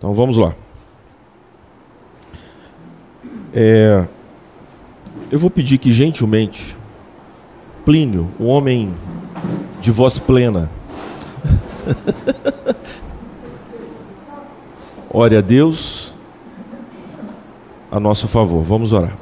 Então vamos lá. É, eu vou pedir que gentilmente Plínio, um homem de voz plena, ore a Deus a nosso favor. Vamos orar.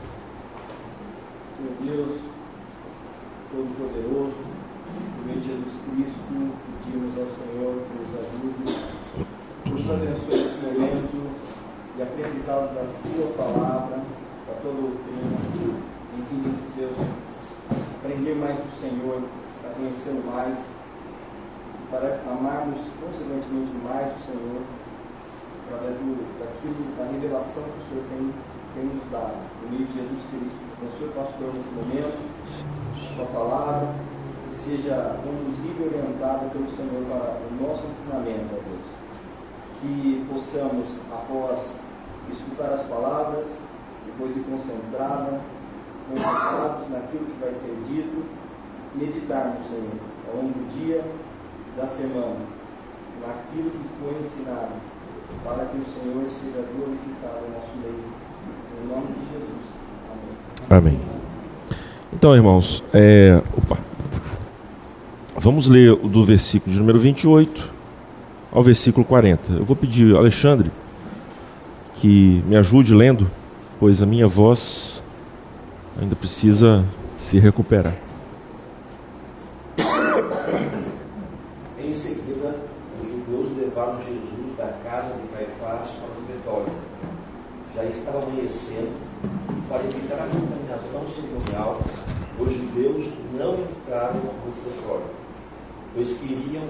Então, irmãos, é, vamos ler do versículo de número 28 ao versículo 40. Eu vou pedir, Alexandre, que me ajude lendo, pois a minha voz ainda precisa se recuperar.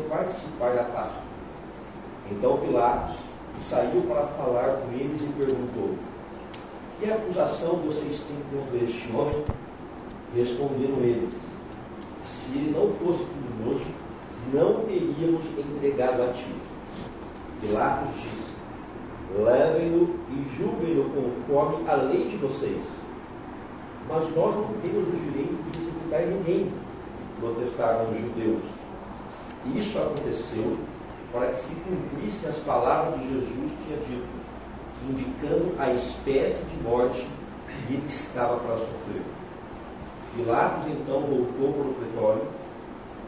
participar da Páscoa. Então Pilatos saiu para falar com eles e perguntou: Que acusação vocês têm contra este homem? Responderam eles: Se ele não fosse criminoso, não teríamos entregado a ti. Pilatos disse: Levem-no e julguem-no conforme a lei de vocês. Mas nós não temos o direito de executar ninguém, protestaram os judeus. Isso aconteceu para que se cumprissem as palavras de Jesus que tinha dito, indicando a espécie de morte que ele estava para sofrer. Pilatos então voltou para o pretório,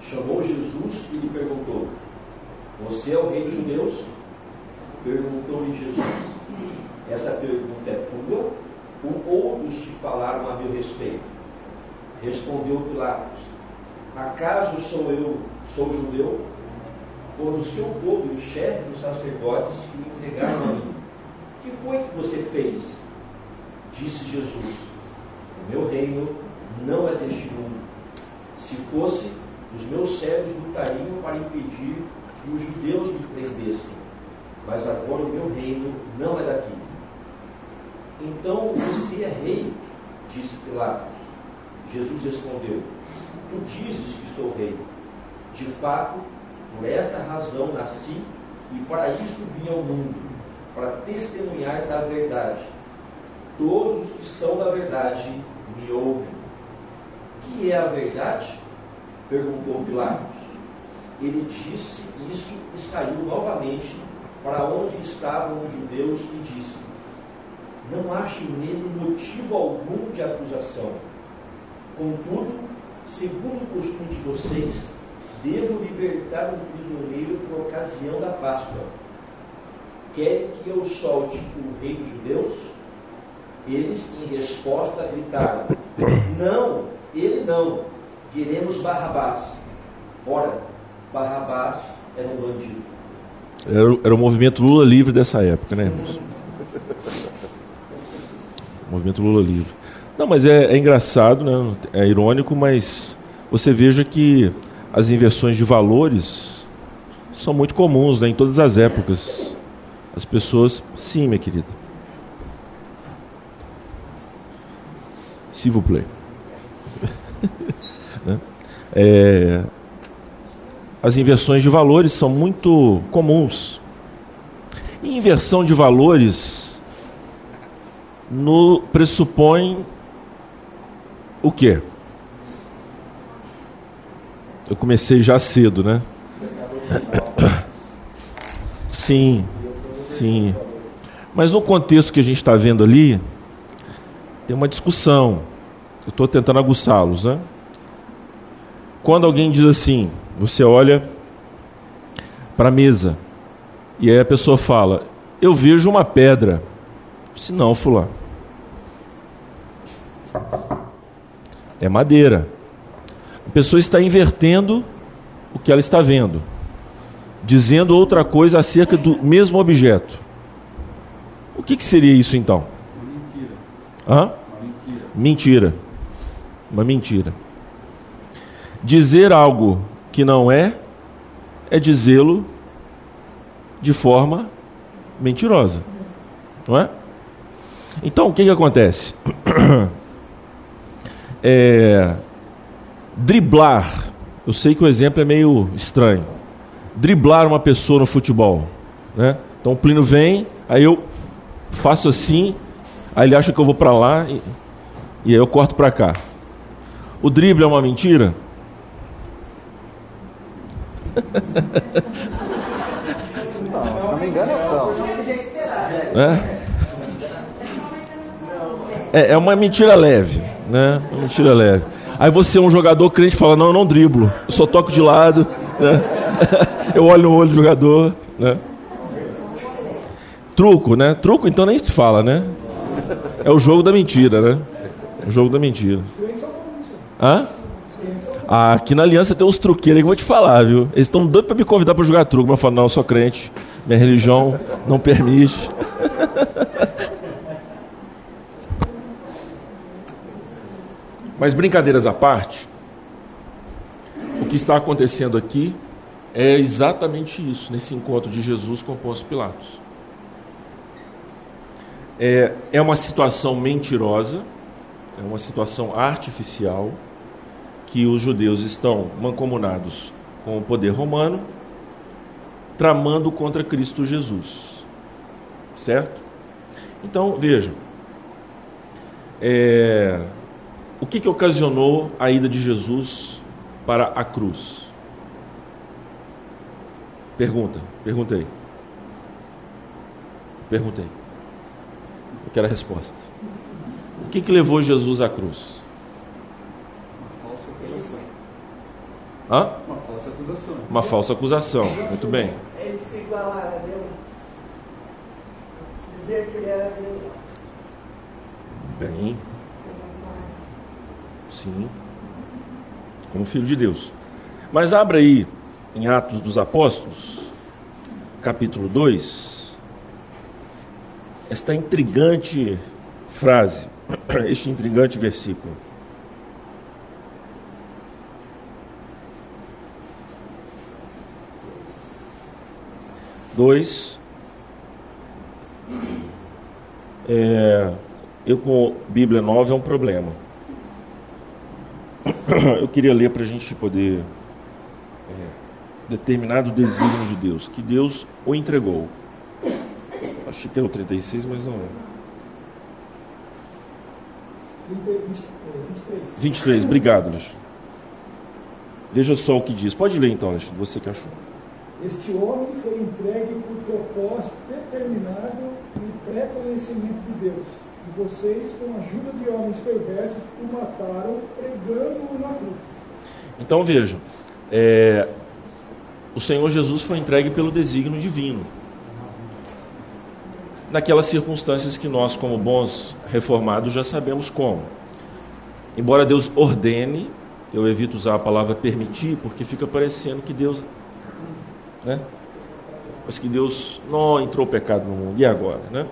chamou Jesus e lhe perguntou: Você é o rei dos judeus? Perguntou-lhe Jesus: Essa pergunta é tua ou outros te falaram a meu respeito? Respondeu Pilatos: Acaso sou eu sou judeu, foram o seu povo e o chefe dos sacerdotes que me entregaram a mim. O que foi que você fez? Disse Jesus: O meu reino não é deste mundo. Se fosse, os meus servos lutariam para impedir que os judeus me prendessem. Mas agora o meu reino não é daqui. Então você é rei, disse Pilatos. Jesus respondeu: Tu dizes que estou rei. De fato, por esta razão nasci e para isto vim ao mundo, para testemunhar da verdade. Todos os que são da verdade me ouvem. Que é a verdade? perguntou Pilatos. Ele disse isso e saiu novamente para onde estavam os judeus e disse: Não acho nele motivo algum de acusação. Contudo, segundo o costume de vocês, devo libertar um prisioneiro por ocasião da Páscoa. Querem que eu solte o rei dos judeus? Eles, em resposta, gritaram: Não, ele não. Queremos Barrabás. Ora, Barrabás era um bandido. Era, era o movimento Lula livre dessa época, né, irmãos? movimento Lula livre. Não, mas é, é engraçado, né? é irônico, mas você veja que as inversões de valores são muito comuns né, em todas as épocas. As pessoas, sim, minha querida. Vous plaît. Né? é, as inversões de valores são muito comuns. E inversão de valores no pressupõe o quê? Eu comecei já cedo, né? Sim, sim. Mas no contexto que a gente está vendo ali, tem uma discussão. Eu estou tentando aguçá-los, né? Quando alguém diz assim, você olha para a mesa e aí a pessoa fala: Eu vejo uma pedra. Se não, fulano. É madeira. A pessoa está invertendo o que ela está vendo, dizendo outra coisa acerca do mesmo objeto. O que, que seria isso então? Uma mentira. Hã? Uma mentira. Mentira. Uma mentira. Dizer algo que não é, é dizê-lo de forma mentirosa. Não é? Então, o que, que acontece? É, driblar. Eu sei que o exemplo é meio estranho. Driblar uma pessoa no futebol. Né? Então o Plínio vem, aí eu faço assim, aí ele acha que eu vou para lá e, e aí eu corto para cá. O drible é uma mentira? Não, não me enganação. né? É, é uma mentira leve, né? Uma mentira leve. Aí você é um jogador crente e fala, não, eu não driblo, eu só toco de lado, né? eu olho no olho do jogador, né? Truco, né? Truco então nem se fala, né? É o jogo da mentira, né? O jogo da mentira. Hã? Ah, aqui na Aliança tem uns truqueiros que eu vou te falar, viu? Eles estão doidos para me convidar para jogar truco, mas eu falo, não, eu sou crente, minha religião não permite. Mas brincadeiras à parte, o que está acontecendo aqui é exatamente isso, nesse encontro de Jesus com Pôncio Pilatos. É, é uma situação mentirosa, é uma situação artificial, que os judeus estão mancomunados com o poder romano, tramando contra Cristo Jesus. Certo? Então, vejam. É, o que, que ocasionou a ida de Jesus para a cruz? Pergunta, perguntei. Perguntei. Eu quero a resposta. O que, que levou Jesus à cruz? Uma falsa acusação. Hã? Uma falsa acusação. Uma falsa acusação. Muito bem. Ele se igualar a Deus. Dizer que ele era Deus. Bem, sim. Como filho de Deus. Mas abra aí em Atos dos Apóstolos, capítulo 2, esta intrigante frase, este intrigante versículo. Dois. É, eu com Bíblia nova é um problema. Eu queria ler para a gente poder é, determinado desígnio de Deus, que Deus o entregou. Achei que era o 36, mas não é. 23, obrigado, Alexandre. Veja só o que diz. Pode ler então, Alexandre, você que achou. Este homem foi entregue por propósito determinado e pré-conhecimento de Deus. E vocês, com a ajuda de homens perversos, o mataram pregando-o na cruz. Então vejam, é, o Senhor Jesus foi entregue pelo desígnio divino. Naquelas circunstâncias que nós, como bons reformados, já sabemos como. Embora Deus ordene, eu evito usar a palavra permitir, porque fica parecendo que Deus. Né? Mas que Deus não entrou pecado no mundo, e agora? Né?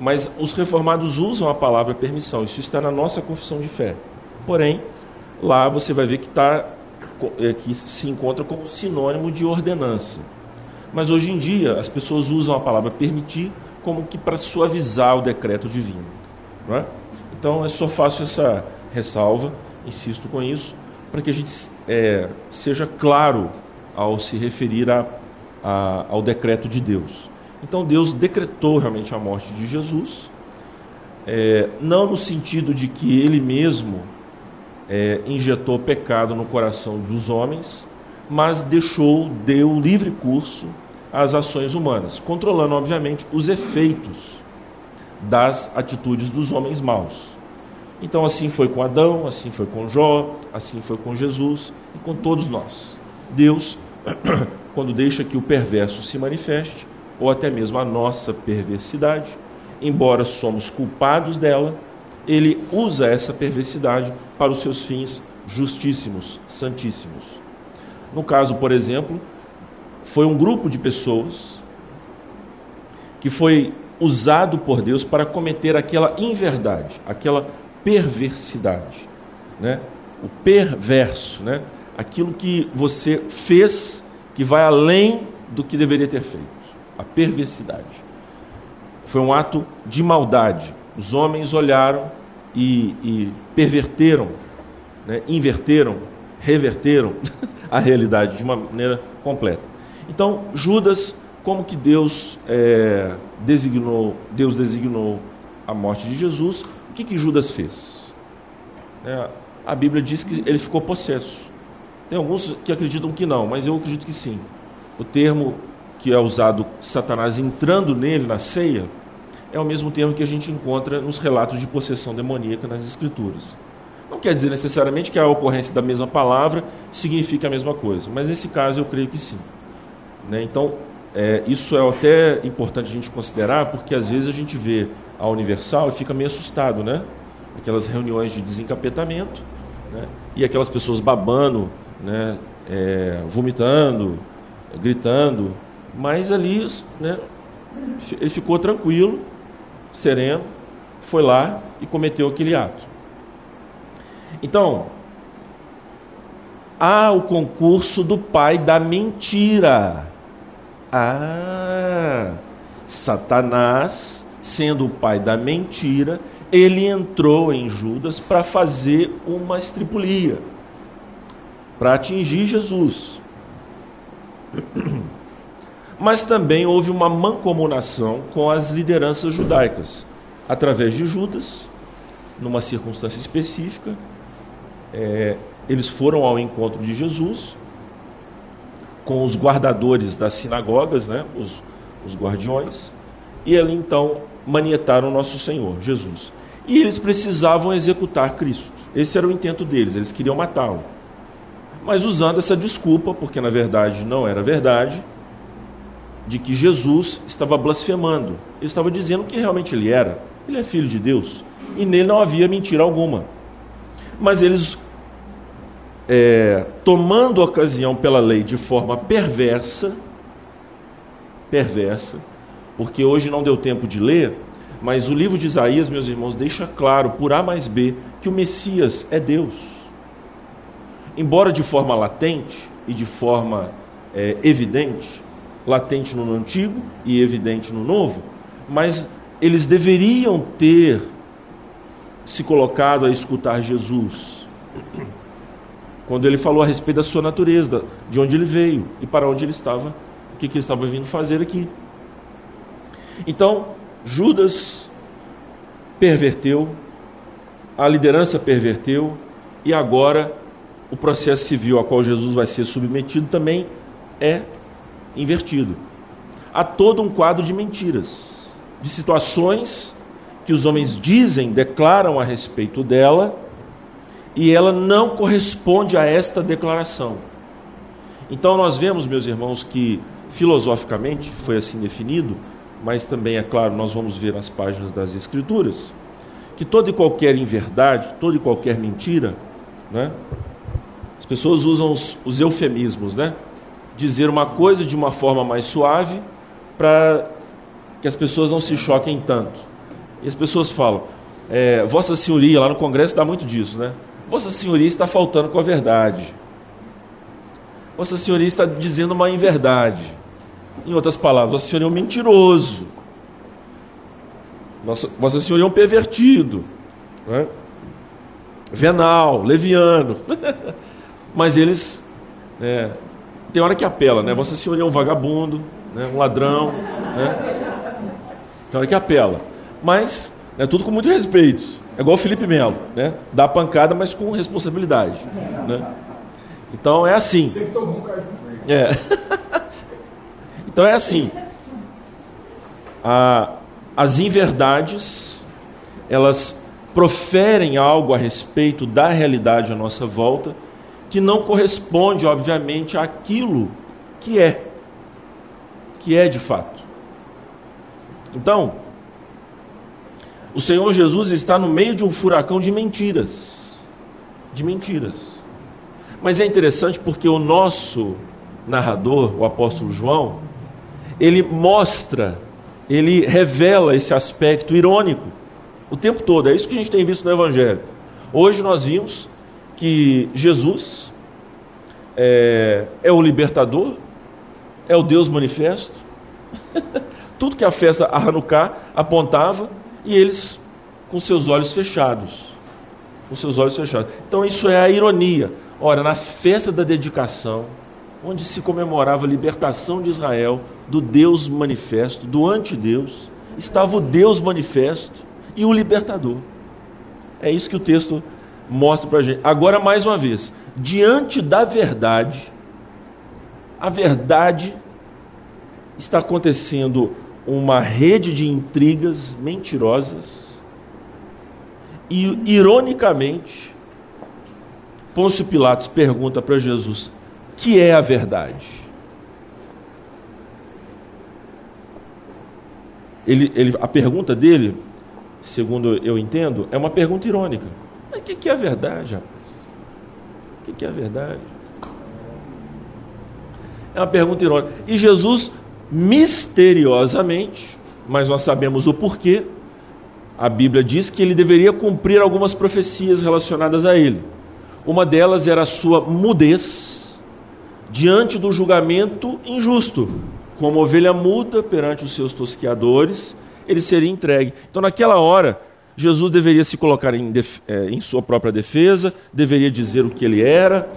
Mas os reformados usam a palavra permissão, isso está na nossa confissão de fé. Porém, lá você vai ver que, tá, é, que se encontra como sinônimo de ordenança. Mas hoje em dia as pessoas usam a palavra permitir como que para suavizar o decreto divino. É? Então eu só faço essa ressalva, insisto com isso, para que a gente é, seja claro ao se referir a, a, ao decreto de Deus. Então Deus decretou realmente a morte de Jesus, é, não no sentido de que Ele mesmo é, injetou pecado no coração dos homens, mas deixou, deu livre curso às ações humanas, controlando, obviamente, os efeitos das atitudes dos homens maus. Então, assim foi com Adão, assim foi com Jó, assim foi com Jesus e com todos nós. Deus, quando deixa que o perverso se manifeste, ou até mesmo a nossa perversidade, embora somos culpados dela, ele usa essa perversidade para os seus fins justíssimos, santíssimos. No caso, por exemplo, foi um grupo de pessoas que foi usado por Deus para cometer aquela inverdade, aquela perversidade, né? O perverso, né? Aquilo que você fez que vai além do que deveria ter feito, a perversidade. Foi um ato de maldade. Os homens olharam e, e perverteram, né? inverteram, reverteram a realidade de uma maneira completa. Então, Judas, como que Deus é, designou, Deus designou a morte de Jesus, o que, que Judas fez? É, a Bíblia diz que ele ficou possesso. Tem alguns que acreditam que não, mas eu acredito que sim. O termo que é usado Satanás entrando nele na ceia é o mesmo termo que a gente encontra nos relatos de possessão demoníaca nas Escrituras. Não quer dizer necessariamente que a ocorrência da mesma palavra significa a mesma coisa, mas nesse caso eu creio que sim. Né? Então, é, isso é até importante a gente considerar, porque às vezes a gente vê a Universal e fica meio assustado, né? Aquelas reuniões de desencapetamento, né? e aquelas pessoas babando, né? É, vomitando, gritando, mas ali né? ele ficou tranquilo, sereno, foi lá e cometeu aquele ato. Então, há o concurso do pai da mentira. Ah, Satanás, sendo o pai da mentira, ele entrou em Judas para fazer uma estripulia, para atingir Jesus. Mas também houve uma mancomunação com as lideranças judaicas, através de Judas, numa circunstância específica, é, eles foram ao encontro de Jesus com os guardadores das sinagogas, né, os, os guardiões, e ali então manietaram nosso Senhor, Jesus. E eles precisavam executar Cristo. Esse era o intento deles, eles queriam matá-lo. Mas usando essa desculpa, porque na verdade não era verdade, de que Jesus estava blasfemando. Ele estava dizendo que realmente ele era. Ele é filho de Deus. E nele não havia mentira alguma. Mas eles é, tomando ocasião pela lei de forma perversa, perversa, porque hoje não deu tempo de ler, mas o livro de Isaías, meus irmãos, deixa claro, por A mais B, que o Messias é Deus. Embora de forma latente e de forma é, evidente, latente no Antigo e evidente no Novo, mas eles deveriam ter se colocado a escutar Jesus quando ele falou a respeito da sua natureza, de onde ele veio e para onde ele estava, o que, ele estava vindo fazer aqui. Então, Judas perverteu, a liderança perverteu, e agora o processo civil a qual Jesus vai ser submetido também é invertido. Há todo um quadro de mentiras, de situações que os homens dizem, declaram a respeito dela e ela não corresponde a esta declaração. Então nós vemos, meus irmãos, que filosoficamente foi assim definido, mas também é claro, nós vamos ver nas páginas das escrituras, que toda e qualquer inverdade, toda e qualquer mentira, né? As pessoas usam os, os eufemismos, né? Dizer uma coisa de uma forma mais suave para que as pessoas não se choquem tanto. E as pessoas falam, é, Vossa Senhoria, lá no Congresso dá muito disso, né? Vossa Senhoria está faltando com a verdade. Vossa Senhoria está dizendo uma inverdade. Em outras palavras, Vossa Senhoria é um mentiroso. Nossa, Vossa Senhoria é um pervertido. Né? Venal, leviano. Mas eles. É, tem hora que apela, né? Vossa Senhoria é um vagabundo, né? um ladrão. Né? Tem hora que apela. Mas é tudo com muito respeito. É igual o Felipe Melo, né? Dá pancada, mas com responsabilidade. Né? Então é assim. É. Então é assim: a, as inverdades, elas proferem algo a respeito da realidade à nossa volta, que não corresponde, obviamente, àquilo que é, que é de fato. Então, o Senhor Jesus está no meio de um furacão de mentiras. De mentiras. Mas é interessante porque o nosso narrador, o apóstolo João, ele mostra, ele revela esse aspecto irônico o tempo todo. É isso que a gente tem visto no Evangelho. Hoje nós vimos que Jesus é, é o libertador, é o Deus manifesto. Tudo que a festa a Hanukkah apontava e eles com seus olhos fechados. Com seus olhos fechados. Então isso é a ironia. Ora, na festa da dedicação, onde se comemorava a libertação de Israel do Deus manifesto, do antideus, estava o Deus manifesto e o libertador. É isso que o texto mostra para a gente. Agora, mais uma vez, diante da verdade, a verdade está acontecendo uma rede de intrigas mentirosas e, ironicamente, Pôncio Pilatos pergunta para Jesus: que é a verdade? Ele, ele, a pergunta dele, segundo eu entendo, é uma pergunta irônica. Mas o que, que é a verdade, rapaz? O que, que é a verdade? É uma pergunta irônica. E Jesus misteriosamente, mas nós sabemos o porquê, a Bíblia diz que ele deveria cumprir algumas profecias relacionadas a ele. Uma delas era a sua mudez diante do julgamento injusto. Como ovelha muda perante os seus tosqueadores, ele seria entregue. Então, naquela hora, Jesus deveria se colocar em, é, em sua própria defesa, deveria dizer o que ele era,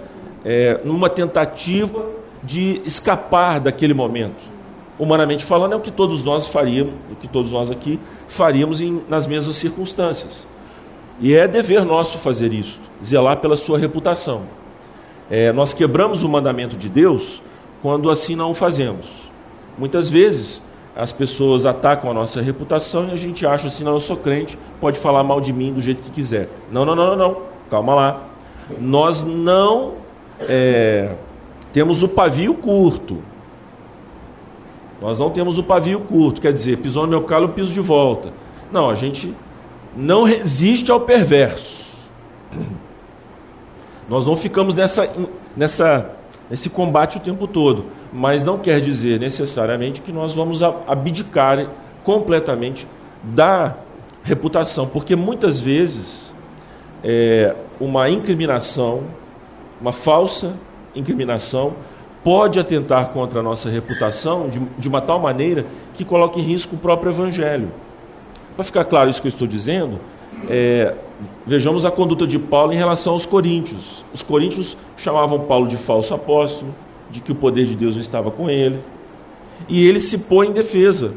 é, numa tentativa de escapar daquele momento humanamente falando, é o que todos nós faríamos, o que todos nós aqui faríamos em, nas mesmas circunstâncias. E é dever nosso fazer isso, zelar pela sua reputação. É, nós quebramos o mandamento de Deus quando assim não o fazemos. Muitas vezes as pessoas atacam a nossa reputação e a gente acha assim, não, eu sou crente, pode falar mal de mim do jeito que quiser. Não, não, não, não, não. calma lá. Nós não é, temos o pavio curto. Nós não temos o pavio curto, quer dizer, pisou no meu calo, eu piso de volta. Não, a gente não resiste ao perverso. Nós não ficamos nessa, nessa, nesse combate o tempo todo, mas não quer dizer necessariamente que nós vamos abdicar completamente da reputação, porque muitas vezes é, uma incriminação, uma falsa incriminação, pode atentar contra a nossa reputação de, de uma tal maneira que coloque em risco o próprio Evangelho. Para ficar claro isso que eu estou dizendo, é, vejamos a conduta de Paulo em relação aos coríntios. Os coríntios chamavam Paulo de falso apóstolo, de que o poder de Deus não estava com ele, e ele se põe em defesa.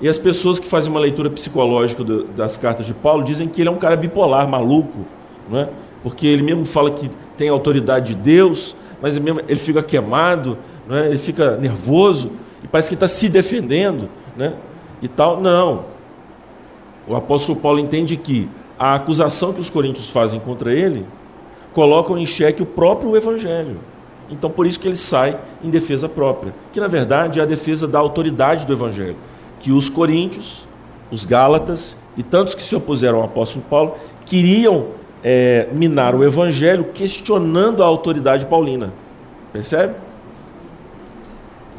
E as pessoas que fazem uma leitura psicológica do, das cartas de Paulo dizem que ele é um cara bipolar, maluco, não é? porque ele mesmo fala que tem autoridade de Deus, mas ele, mesmo, ele fica queimado, é? ele fica nervoso, e parece que está se defendendo, né? e tal. Não. O apóstolo Paulo entende que a acusação que os coríntios fazem contra ele colocam em xeque o próprio evangelho. Então, por isso que ele sai em defesa própria, que na verdade é a defesa da autoridade do evangelho, que os coríntios, os gálatas e tantos que se opuseram ao apóstolo Paulo queriam é, minar o evangelho questionando a autoridade paulina. Percebe?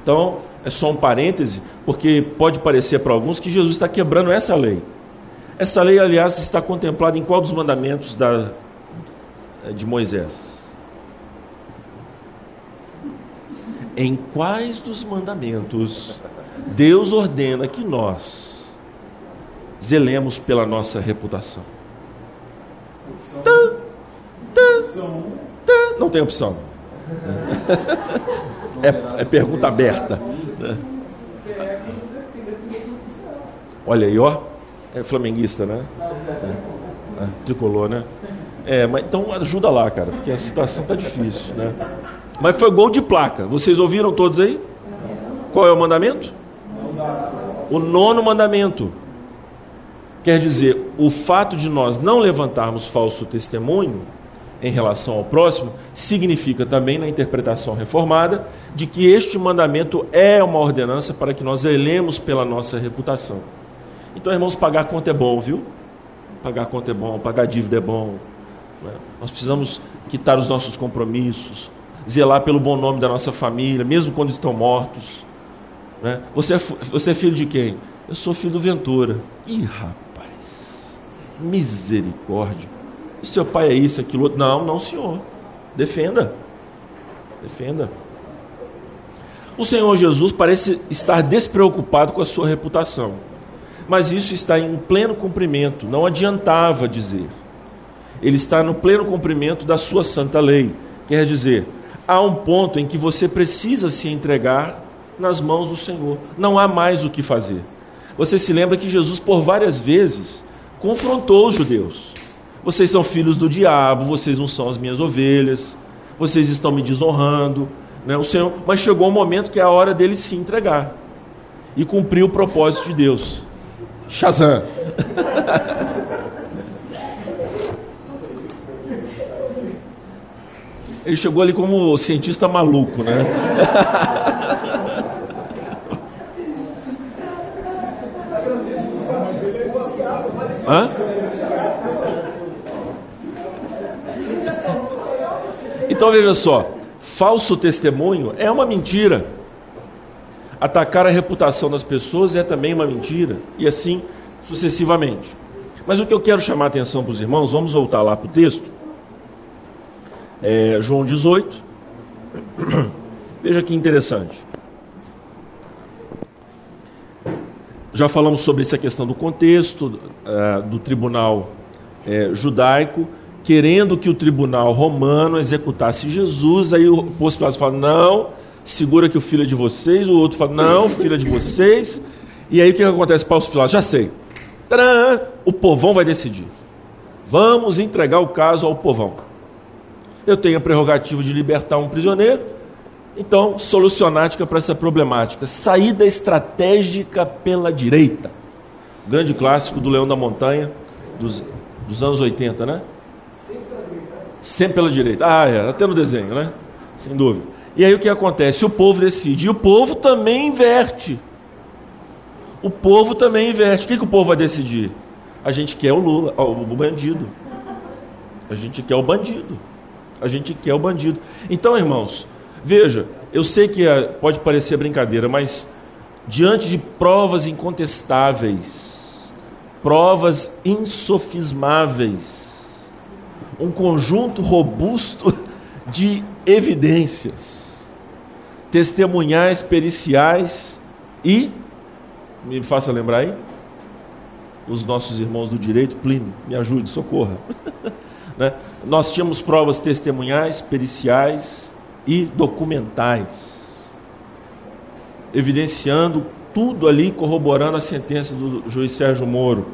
Então, é só um parêntese, porque pode parecer para alguns que Jesus está quebrando essa lei. Essa lei, aliás, está contemplada em qual dos mandamentos da, de Moisés? Em quais dos mandamentos Deus ordena que nós zelemos pela nossa reputação? Não tem opção. É, é pergunta aberta. Olha aí, ó. É flamenguista, né? É, é, tricolor, né? É, mas então ajuda lá, cara, porque a situação tá difícil, né? Mas foi gol de placa. Vocês ouviram todos aí? Qual é o mandamento? O nono mandamento. Quer dizer, o fato de nós não levantarmos falso testemunho em relação ao próximo significa também, na interpretação reformada, de que este mandamento é uma ordenança para que nós zelemos pela nossa reputação. Então, irmãos, pagar conta é bom, viu? Pagar conta é bom, pagar dívida é bom. Né? Nós precisamos quitar os nossos compromissos, zelar pelo bom nome da nossa família, mesmo quando estão mortos. Né? Você, é, você é filho de quem? Eu sou filho do Ventura. Ih, rapaz, misericórdia. Seu pai é isso, aquilo outro. Não, não, senhor. Defenda. Defenda. O Senhor Jesus parece estar despreocupado com a sua reputação. Mas isso está em pleno cumprimento, não adiantava dizer. Ele está no pleno cumprimento da sua santa lei. Quer dizer, há um ponto em que você precisa se entregar nas mãos do Senhor. Não há mais o que fazer. Você se lembra que Jesus, por várias vezes, confrontou os judeus. Vocês são filhos do diabo, vocês não são as minhas ovelhas, vocês estão me desonrando. Né? O Senhor, mas chegou um momento que é a hora dele se entregar e cumprir o propósito de Deus. Shazam! Ele chegou ali como cientista maluco, né? Hã? Então veja só, falso testemunho é uma mentira. Atacar a reputação das pessoas é também uma mentira, e assim sucessivamente. Mas o que eu quero chamar a atenção para os irmãos, vamos voltar lá para o texto. É, João 18. Veja que interessante. Já falamos sobre essa questão do contexto, uh, do tribunal uh, judaico, querendo que o tribunal romano executasse Jesus. Aí o posto Pilatos fala: não, segura que o filho é de vocês. O outro fala: não, filho é de vocês. E aí o que acontece? Paulo Pilatos, já sei. Tcharam, o povão vai decidir. Vamos entregar o caso ao povão. Eu tenho a prerrogativa de libertar um prisioneiro então, solucionática para essa problemática. Saída estratégica pela direita. Grande clássico do Leão da Montanha, dos, dos anos 80, né? Sempre pela direita. Ah, é, até no desenho, né? Sem dúvida. E aí o que acontece? O povo decide. E o povo também inverte. O povo também inverte. O que, que o povo vai decidir? A gente quer o Lula, o bandido. A gente quer o bandido. A gente quer o bandido. Então, irmãos, Veja, eu sei que é, pode parecer brincadeira, mas diante de provas incontestáveis, provas insofismáveis, um conjunto robusto de evidências, testemunhais, periciais e, me faça lembrar aí, os nossos irmãos do direito, Plínio, me ajude, socorra. né? Nós tínhamos provas testemunhais, periciais, e documentais, evidenciando tudo ali, corroborando a sentença do juiz Sérgio Moro.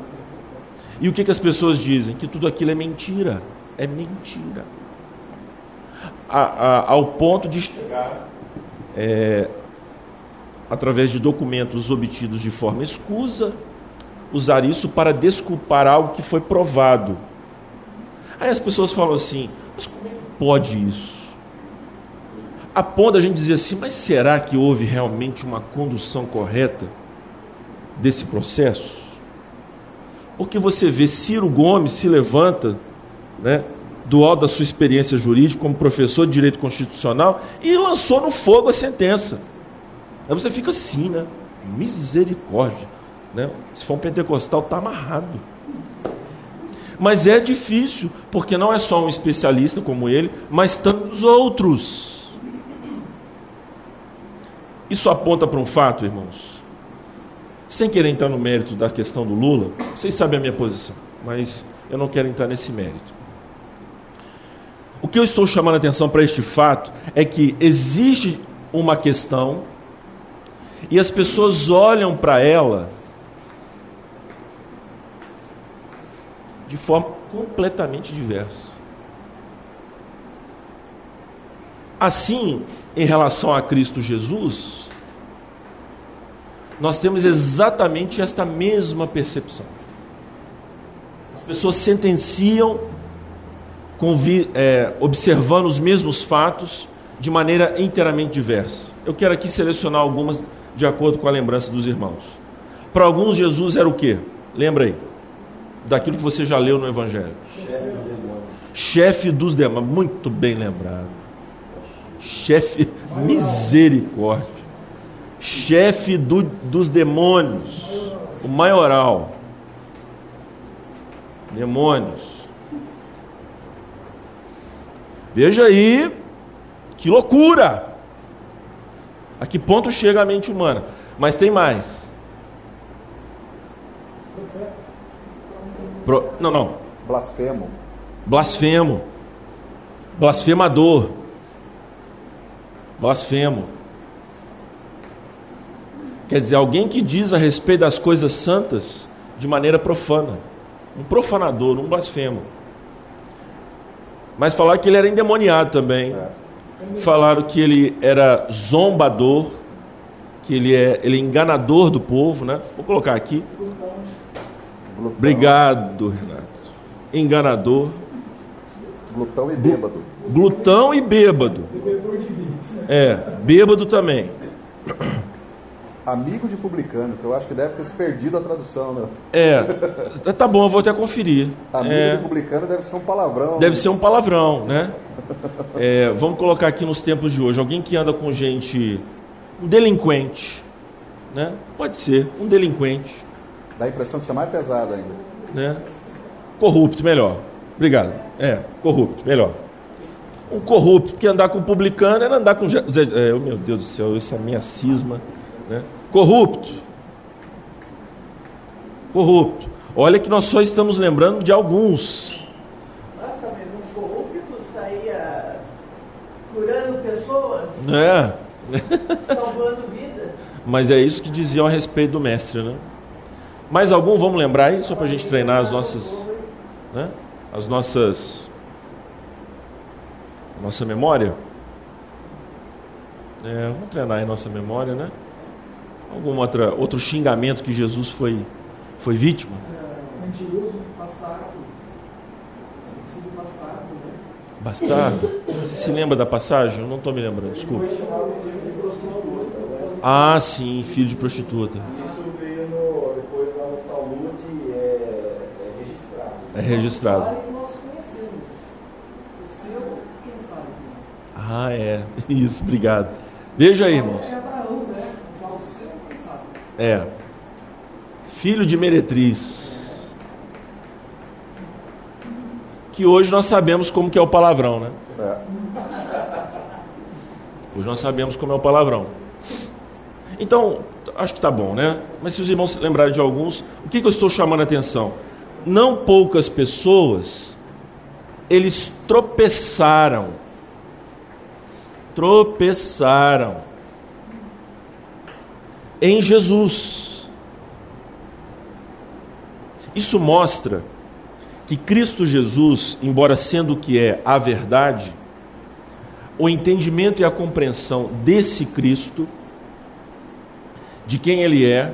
E o que, que as pessoas dizem? Que tudo aquilo é mentira. É mentira. A, a, ao ponto de chegar, é, através de documentos obtidos de forma escusa, usar isso para desculpar algo que foi provado. Aí as pessoas falam assim: mas como é que pode isso? a ponto a gente dizer assim, mas será que houve realmente uma condução correta desse processo? Porque você vê Ciro Gomes se levanta, né, do alto da sua experiência jurídica como professor de direito constitucional e lançou no fogo a sentença. Aí você fica assim, né? Misericórdia. Né? Se for um pentecostal, está amarrado. Mas é difícil, porque não é só um especialista como ele, mas tantos outros. Isso aponta para um fato, irmãos. Sem querer entrar no mérito da questão do Lula, vocês sabem a minha posição, mas eu não quero entrar nesse mérito. O que eu estou chamando a atenção para este fato é que existe uma questão e as pessoas olham para ela de forma completamente diversa. Assim, em relação a Cristo Jesus, nós temos exatamente esta mesma percepção. As pessoas sentenciam convi- é, observando os mesmos fatos de maneira inteiramente diversa. Eu quero aqui selecionar algumas de acordo com a lembrança dos irmãos. Para alguns, Jesus era o quê? Lembra aí. Daquilo que você já leu no Evangelho. Chefe dos demônios. Muito bem lembrado. Chefe, misericórdia. Chefe do- dos demônios. O maioral. Demônios. Veja aí que loucura! A que ponto chega a mente humana? Mas tem mais. Pro- Não, não. Blasfemo. Blasfemo. Blasfemador. Blasfemo. Quer dizer, alguém que diz a respeito das coisas santas de maneira profana. Um profanador, um blasfemo. Mas falaram que ele era endemoniado também. Falaram que ele era zombador, que ele é, ele é enganador do povo, né? Vou colocar aqui. Glutão, Obrigado, Renato. Enganador, Glutão e bêbado. glutão e bêbado. Vinho. É, bêbado também. Amigo de publicano, que eu acho que deve ter se perdido a tradução, né? É, tá bom, eu vou até conferir. Amigo É, de publicano deve ser um palavrão. deve ser um palavrão, né? É, vamos colocar aqui nos tempos de hoje, alguém que anda com gente, um delinquente, né? Pode ser, um delinquente, Dá a impressão de ser mais pesado ainda. né? Corrupto, melhor. Obrigado. É, corrupto, melhor. Um corrupto, porque andar com publicano era andar com. É, oh, meu Deus do céu, essa é a minha cisma. Né? Corrupto. Corrupto. Olha que nós só estamos lembrando de alguns. Nossa, mas um corrupto saía curando pessoas, Né? salvando vidas. Mas é isso que diziam a respeito do mestre, né? Mais algum? Vamos lembrar aí, só para a gente treinar as nossas. Né? As nossas. Nossa memória. É, vamos treinar aí nossa memória, né? Algum outra, outro xingamento que Jesus foi, foi vítima? Mentiroso. Bastardo. Filho bastardo, né? Bastardo. Você se lembra da passagem? Eu não estou me lembrando, desculpa. Prostituta. Ah, sim, filho de prostituta. Isso veio no, depois lá no Talmud, é, é registrado. É registrado. Ah, é. Isso, obrigado. Veja aí, irmãos. É Abraão, né? Já o seu, quem sabe? É. Filho de meretriz. Que hoje nós sabemos como que é o palavrão, né? É. Hoje nós sabemos como é o palavrão. Então, acho que tá bom, né? Mas se os irmãos se lembrarem de alguns, o que, que eu estou chamando a atenção? Não poucas pessoas, eles tropeçaram. Tropeçaram em Jesus. Isso mostra que Cristo Jesus, embora sendo o que é a verdade, o entendimento e a compreensão desse Cristo, de quem ele é,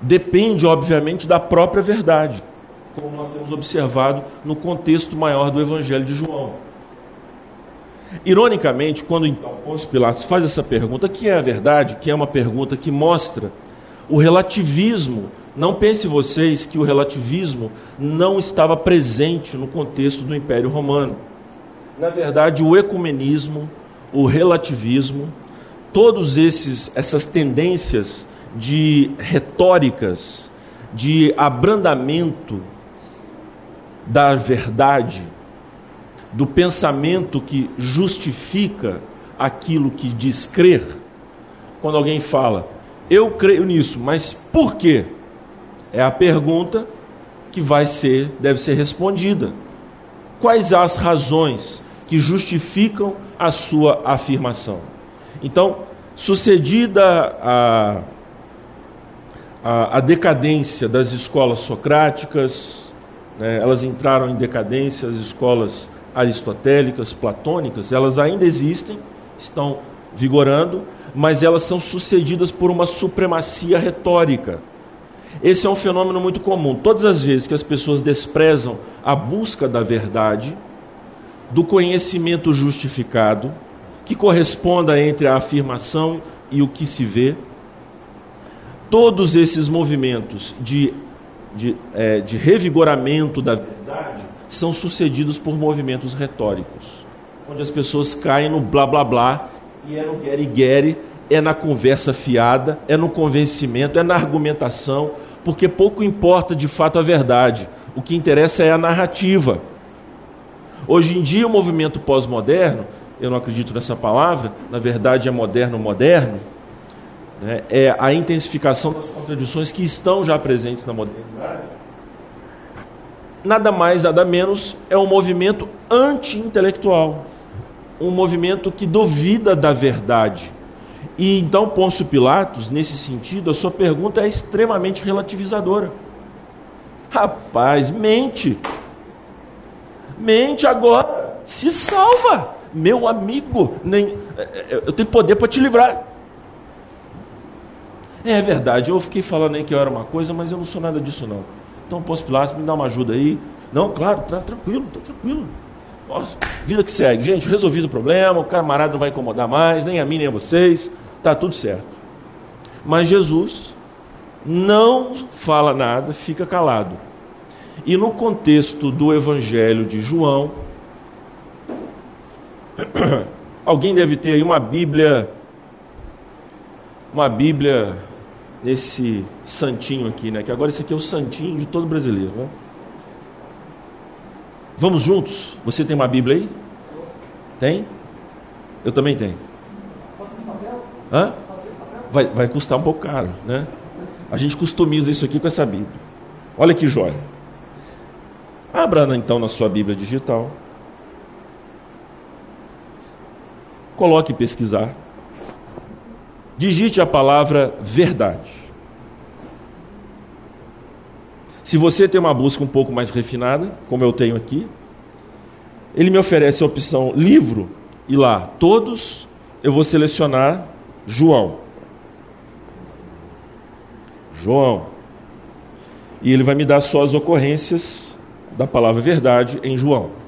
depende, obviamente, da própria verdade, como nós temos observado no contexto maior do Evangelho de João. Ironicamente, quando então Pôncio Pilatos faz essa pergunta, que é a verdade, que é uma pergunta que mostra o relativismo. Não pense vocês que o relativismo não estava presente no contexto do Império Romano. Na verdade, o ecumenismo, o relativismo, todos esses essas tendências de retóricas, de abrandamento da verdade, do pensamento que justifica aquilo que diz crer. Quando alguém fala, eu creio nisso, mas por quê? É a pergunta que vai ser, deve ser respondida. Quais as razões que justificam a sua afirmação? Então, sucedida a, a, a decadência das escolas socráticas, né, elas entraram em decadência, as escolas aristotélicas, platônicas, elas ainda existem, estão vigorando, mas elas são sucedidas por uma supremacia retórica. Esse é um fenômeno muito comum. Todas as vezes que as pessoas desprezam a busca da verdade, do conhecimento justificado, que corresponda entre a afirmação e o que se vê, todos esses movimentos de, de, é, de revigoramento da verdade são sucedidos por movimentos retóricos, onde as pessoas caem no blá blá blá e é no gueri-gueri, é na conversa fiada, é no convencimento, é na argumentação, porque pouco importa de fato a verdade, o que interessa é a narrativa. Hoje em dia, o movimento pós-moderno, eu não acredito nessa palavra, na verdade é moderno-moderno, né, é a intensificação das contradições que estão já presentes na modernidade. Nada mais, nada menos, é um movimento anti-intelectual, um movimento que duvida da verdade. E então Pôncio Pilatos, nesse sentido, a sua pergunta é extremamente relativizadora. Rapaz, mente. Mente agora. Se salva, meu amigo. Nem, é, é, eu tenho poder para te livrar. É verdade, eu fiquei falando aí que eu era uma coisa, mas eu não sou nada disso não. Então, Pôncio Pilatos, me dá uma ajuda aí. Não, claro, tá tranquilo, tá tranquilo. Nossa, vida que segue. Gente, resolvido o problema, o camarada não vai incomodar mais, nem a mim, nem a vocês. Tá tudo certo. Mas Jesus não fala nada, fica calado. E no contexto do Evangelho de João, alguém deve ter aí uma Bíblia, uma Bíblia nesse santinho aqui, né? Que agora esse aqui é o santinho de todo brasileiro, né? Vamos juntos? Você tem uma Bíblia aí? Tem? Eu também tenho. Hã? Vai, vai custar um pouco caro, né? A gente customiza isso aqui com essa Bíblia. Olha que joia. Abra então na sua Bíblia digital. Coloque pesquisar. Digite a palavra verdade. Se você tem uma busca um pouco mais refinada, como eu tenho aqui, ele me oferece a opção livro e lá, todos, eu vou selecionar João. João. E ele vai me dar só as ocorrências da palavra verdade em João.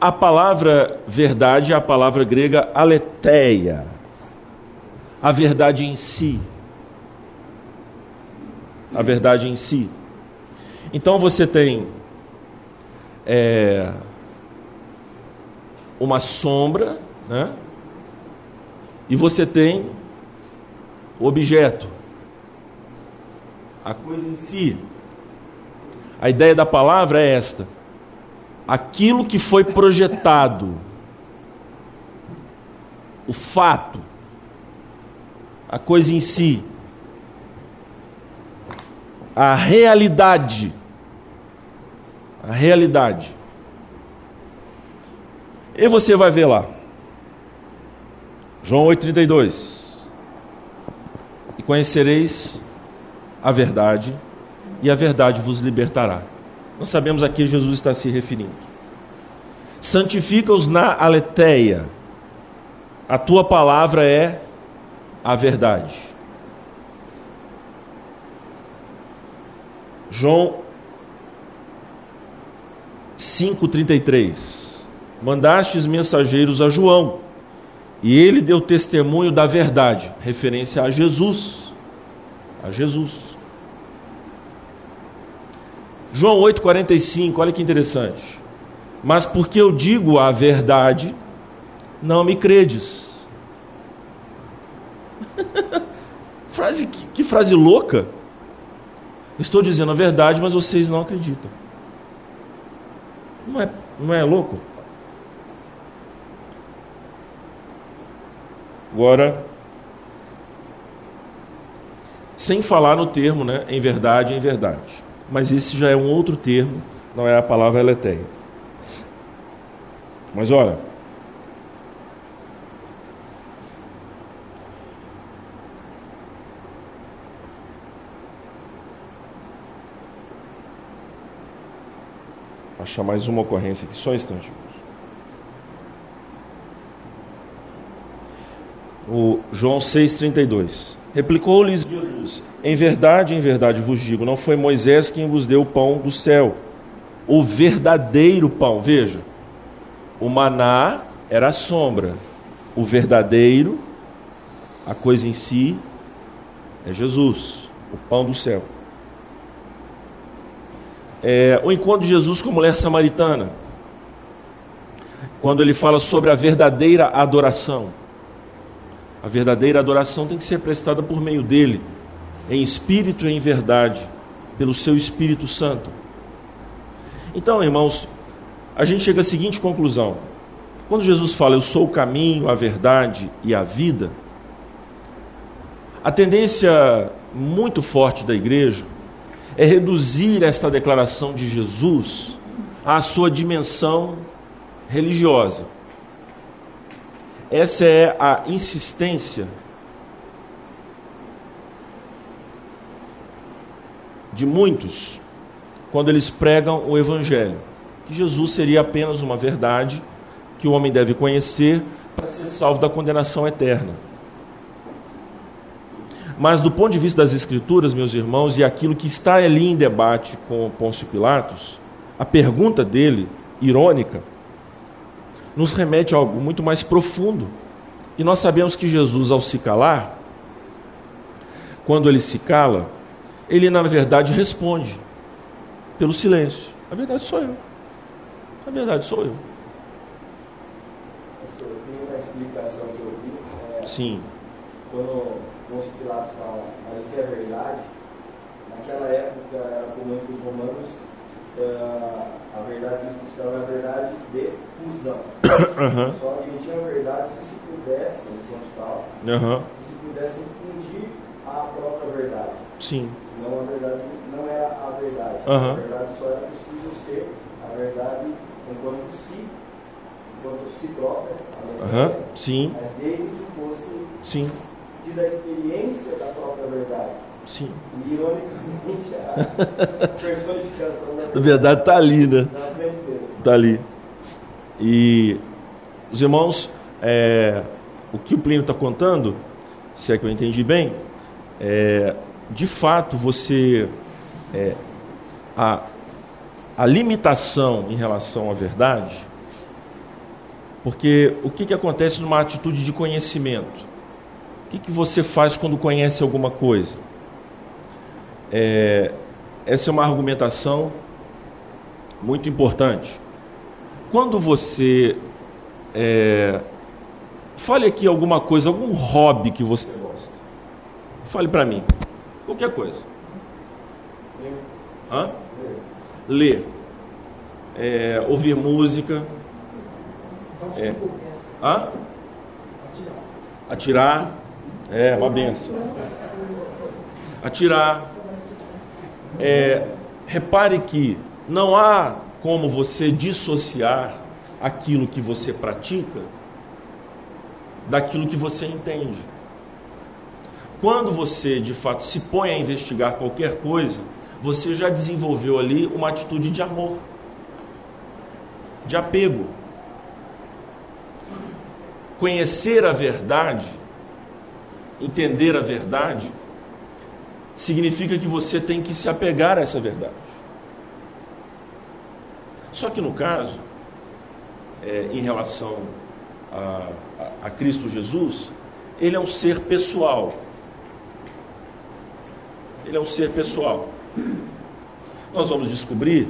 A palavra verdade é a palavra grega aletheia. A verdade em si. A verdade em si. Então você tem é, uma sombra, né? E você tem o objeto, a coisa em si. A ideia da palavra é esta: aquilo que foi projetado, o fato, a coisa em si, a realidade. A realidade. E você vai ver lá. João 8,32. E conhecereis a verdade, e a verdade vos libertará. Nós sabemos a que Jesus está se referindo. Santifica-os na aletheia. A tua palavra é a verdade. João 5,33. Mandastes mensageiros a João, e ele deu testemunho da verdade, referência a Jesus. A Jesus. João 8,45, olha que interessante. Mas porque eu digo a verdade, não me credes. frase, que, que frase louca. Estou dizendo a verdade, mas vocês não acreditam. Não é, não é louco? Agora, sem falar no termo, né, em verdade, em verdade. Mas esse já é um outro termo, não é a palavra eleteia. Mas olha, achar mais uma ocorrência aqui, só um instante. O João 6,32. Replicou-lhes Jesus: Em verdade, em verdade vos digo, não foi Moisés quem vos deu o pão do céu, o verdadeiro pão. Veja, o maná era a sombra, o verdadeiro, a coisa em si, é Jesus, o pão do céu. É, o encontro de Jesus com a mulher samaritana, quando ele fala sobre a verdadeira adoração. A verdadeira adoração tem que ser prestada por meio dele, em espírito e em verdade, pelo seu Espírito Santo. Então, irmãos, a gente chega à seguinte conclusão: quando Jesus fala, Eu sou o caminho, a verdade e a vida, a tendência muito forte da igreja é reduzir esta declaração de Jesus à sua dimensão religiosa. Essa é a insistência de muitos quando eles pregam o Evangelho, que Jesus seria apenas uma verdade que o homem deve conhecer para ser salvo da condenação eterna. Mas do ponto de vista das Escrituras, meus irmãos, e aquilo que está ali em debate com Pôncio Pilatos, a pergunta dele, irônica, nos remete a algo muito mais profundo. E nós sabemos que Jesus, ao se calar, quando ele se cala, ele na verdade responde pelo silêncio. A verdade sou eu. A verdade sou eu. Pastor, tem uma explicação que eu vi. É, Sim. Quando Pôncio Pilatos fala, mas o que é verdade, naquela época era comum entre os romanos ah, a verdade eles buscavam a verdade de fusão. Aham. Só admitiam a verdade se se pudessem, enquanto tal, Aham. se se pudessem fundir a própria verdade. Sim. Senão a verdade não era a verdade. Aham. A verdade só era possível ser a verdade enquanto si, enquanto si própria, a verdade, Sim. mas desde que fosse Sim. tida a experiência da própria verdade. Sim. E, ironicamente, a personificação da verdade está ali, né? na frente dele. Está ali. E os irmãos, é, o que o Plínio está contando, se é que eu entendi bem, é, de fato você é, a, a limitação em relação à verdade, porque o que, que acontece numa atitude de conhecimento? O que, que você faz quando conhece alguma coisa? É, essa é uma argumentação muito importante. Quando você é, fale aqui alguma coisa, algum hobby que você gosta. Fale para mim. Qualquer coisa. Hã? Ler. É, ouvir música. É. Hã? Atirar. É, uma benção. Atirar. É, repare que não há como você dissociar aquilo que você pratica daquilo que você entende. Quando você de fato se põe a investigar qualquer coisa, você já desenvolveu ali uma atitude de amor, de apego. Conhecer a verdade, entender a verdade, significa que você tem que se apegar a essa verdade. Só que no caso, é, em relação a, a, a Cristo Jesus, ele é um ser pessoal. Ele é um ser pessoal. Nós vamos descobrir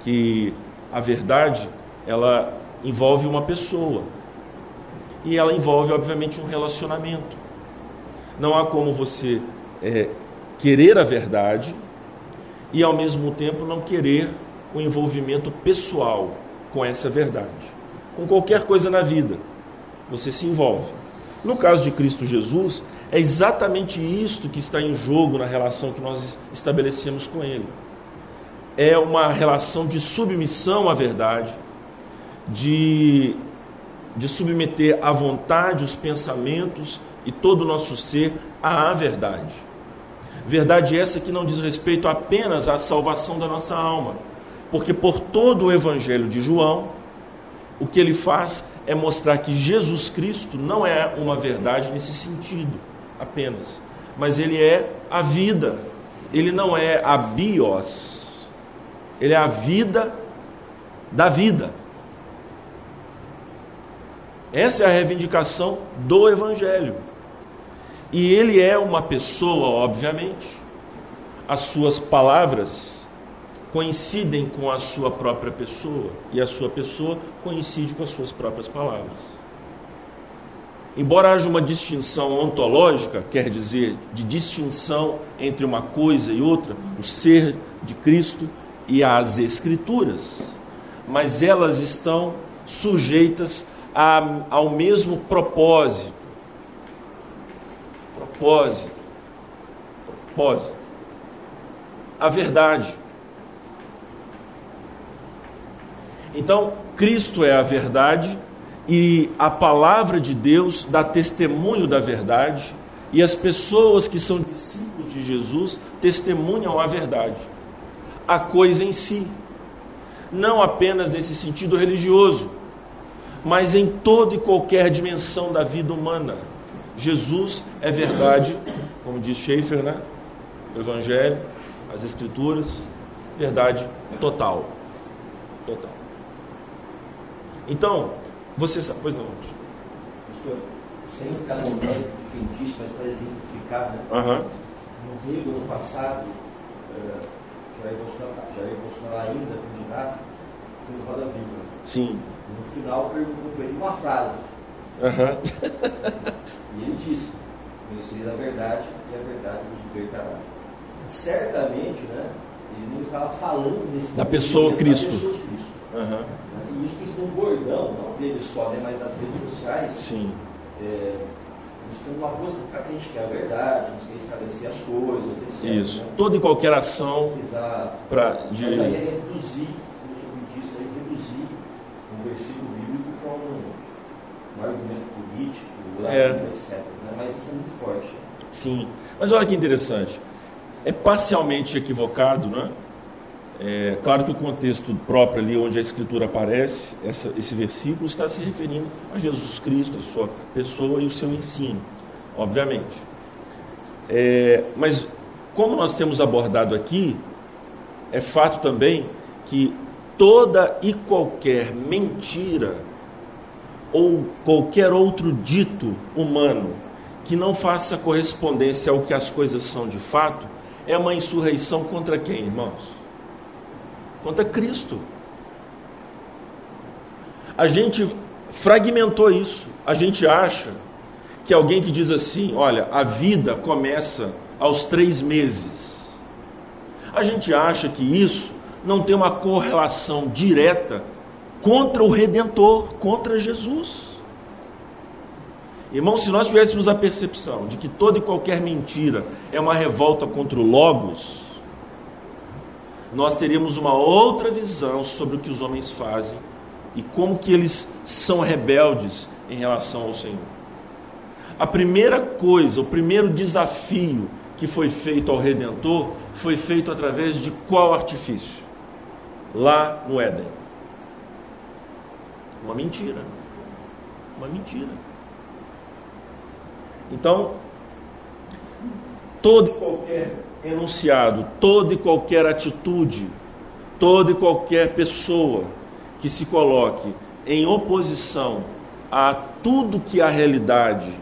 que a verdade ela envolve uma pessoa e ela envolve obviamente um relacionamento. Não há como você é, querer a verdade e ao mesmo tempo não querer o envolvimento pessoal com essa verdade. Com qualquer coisa na vida, você se envolve. No caso de Cristo Jesus, é exatamente isto que está em jogo na relação que nós estabelecemos com Ele. É uma relação de submissão à verdade, de, de submeter à vontade, os pensamentos e todo o nosso ser à verdade. Verdade essa que não diz respeito apenas à salvação da nossa alma, porque por todo o Evangelho de João, o que ele faz é mostrar que Jesus Cristo não é uma verdade nesse sentido apenas, mas ele é a vida. Ele não é a bios. Ele é a vida da vida. Essa é a reivindicação do evangelho. E ele é uma pessoa, obviamente. As suas palavras coincidem com a sua própria pessoa e a sua pessoa coincide com as suas próprias palavras. Embora haja uma distinção ontológica, quer dizer, de distinção entre uma coisa e outra, o ser de Cristo e as Escrituras, mas elas estão sujeitas a, ao mesmo propósito. Propósito. A verdade. Então, Cristo é a verdade e a palavra de Deus dá testemunho da verdade, e as pessoas que são discípulos de Jesus testemunham a verdade, a coisa em si, não apenas nesse sentido religioso, mas em toda e qualquer dimensão da vida humana. Jesus é verdade, como diz Schaeffer, né? O Evangelho, as Escrituras, verdade total. Total. Então, você sabe, pois não. Sem ficar no mérito de quem disse, mas para exemplificar, né? Uhum. No Rio, no passado, uh, Jair, Bolsonaro, Jair Bolsonaro ainda candidato, foi no Roda Viva. Sim. No final, perguntou para ele uma frase. Uhum. e ele disse: Conhecereis a verdade e a verdade vos libertará. Certamente, né? Ele não estava falando nesse da pessoa Cristo. Da pessoa Cristo. Uhum. E isso que um bordão, não deles só, né, mas das redes sociais. Sim. É, buscando uma coisa para a gente quer a verdade, a gente quer esclarecer as coisas, etc. Isso. Né? Toda e qualquer ação para de... Mas aí é reduzir, como o senhor disse, aí, reduzir um versículo bíblico para um, um argumento político, É. etc. Né? Mas isso é muito forte. Sim. Mas olha que interessante. É parcialmente equivocado, né? É, claro que o contexto próprio ali onde a escritura aparece, essa, esse versículo está se referindo a Jesus Cristo, a sua pessoa e o seu ensino, obviamente. É, mas como nós temos abordado aqui, é fato também que toda e qualquer mentira ou qualquer outro dito humano que não faça correspondência ao que as coisas são de fato é uma insurreição contra quem, irmãos? Contra Cristo. A gente fragmentou isso. A gente acha que alguém que diz assim: olha, a vida começa aos três meses. A gente acha que isso não tem uma correlação direta contra o Redentor, contra Jesus. Irmão, se nós tivéssemos a percepção de que toda e qualquer mentira é uma revolta contra o Logos, nós teríamos uma outra visão sobre o que os homens fazem e como que eles são rebeldes em relação ao Senhor. A primeira coisa, o primeiro desafio que foi feito ao Redentor foi feito através de qual artifício? Lá no Éden. Uma mentira. Uma mentira. Então, todo e qualquer enunciado, toda e qualquer atitude, toda e qualquer pessoa que se coloque em oposição a tudo que a realidade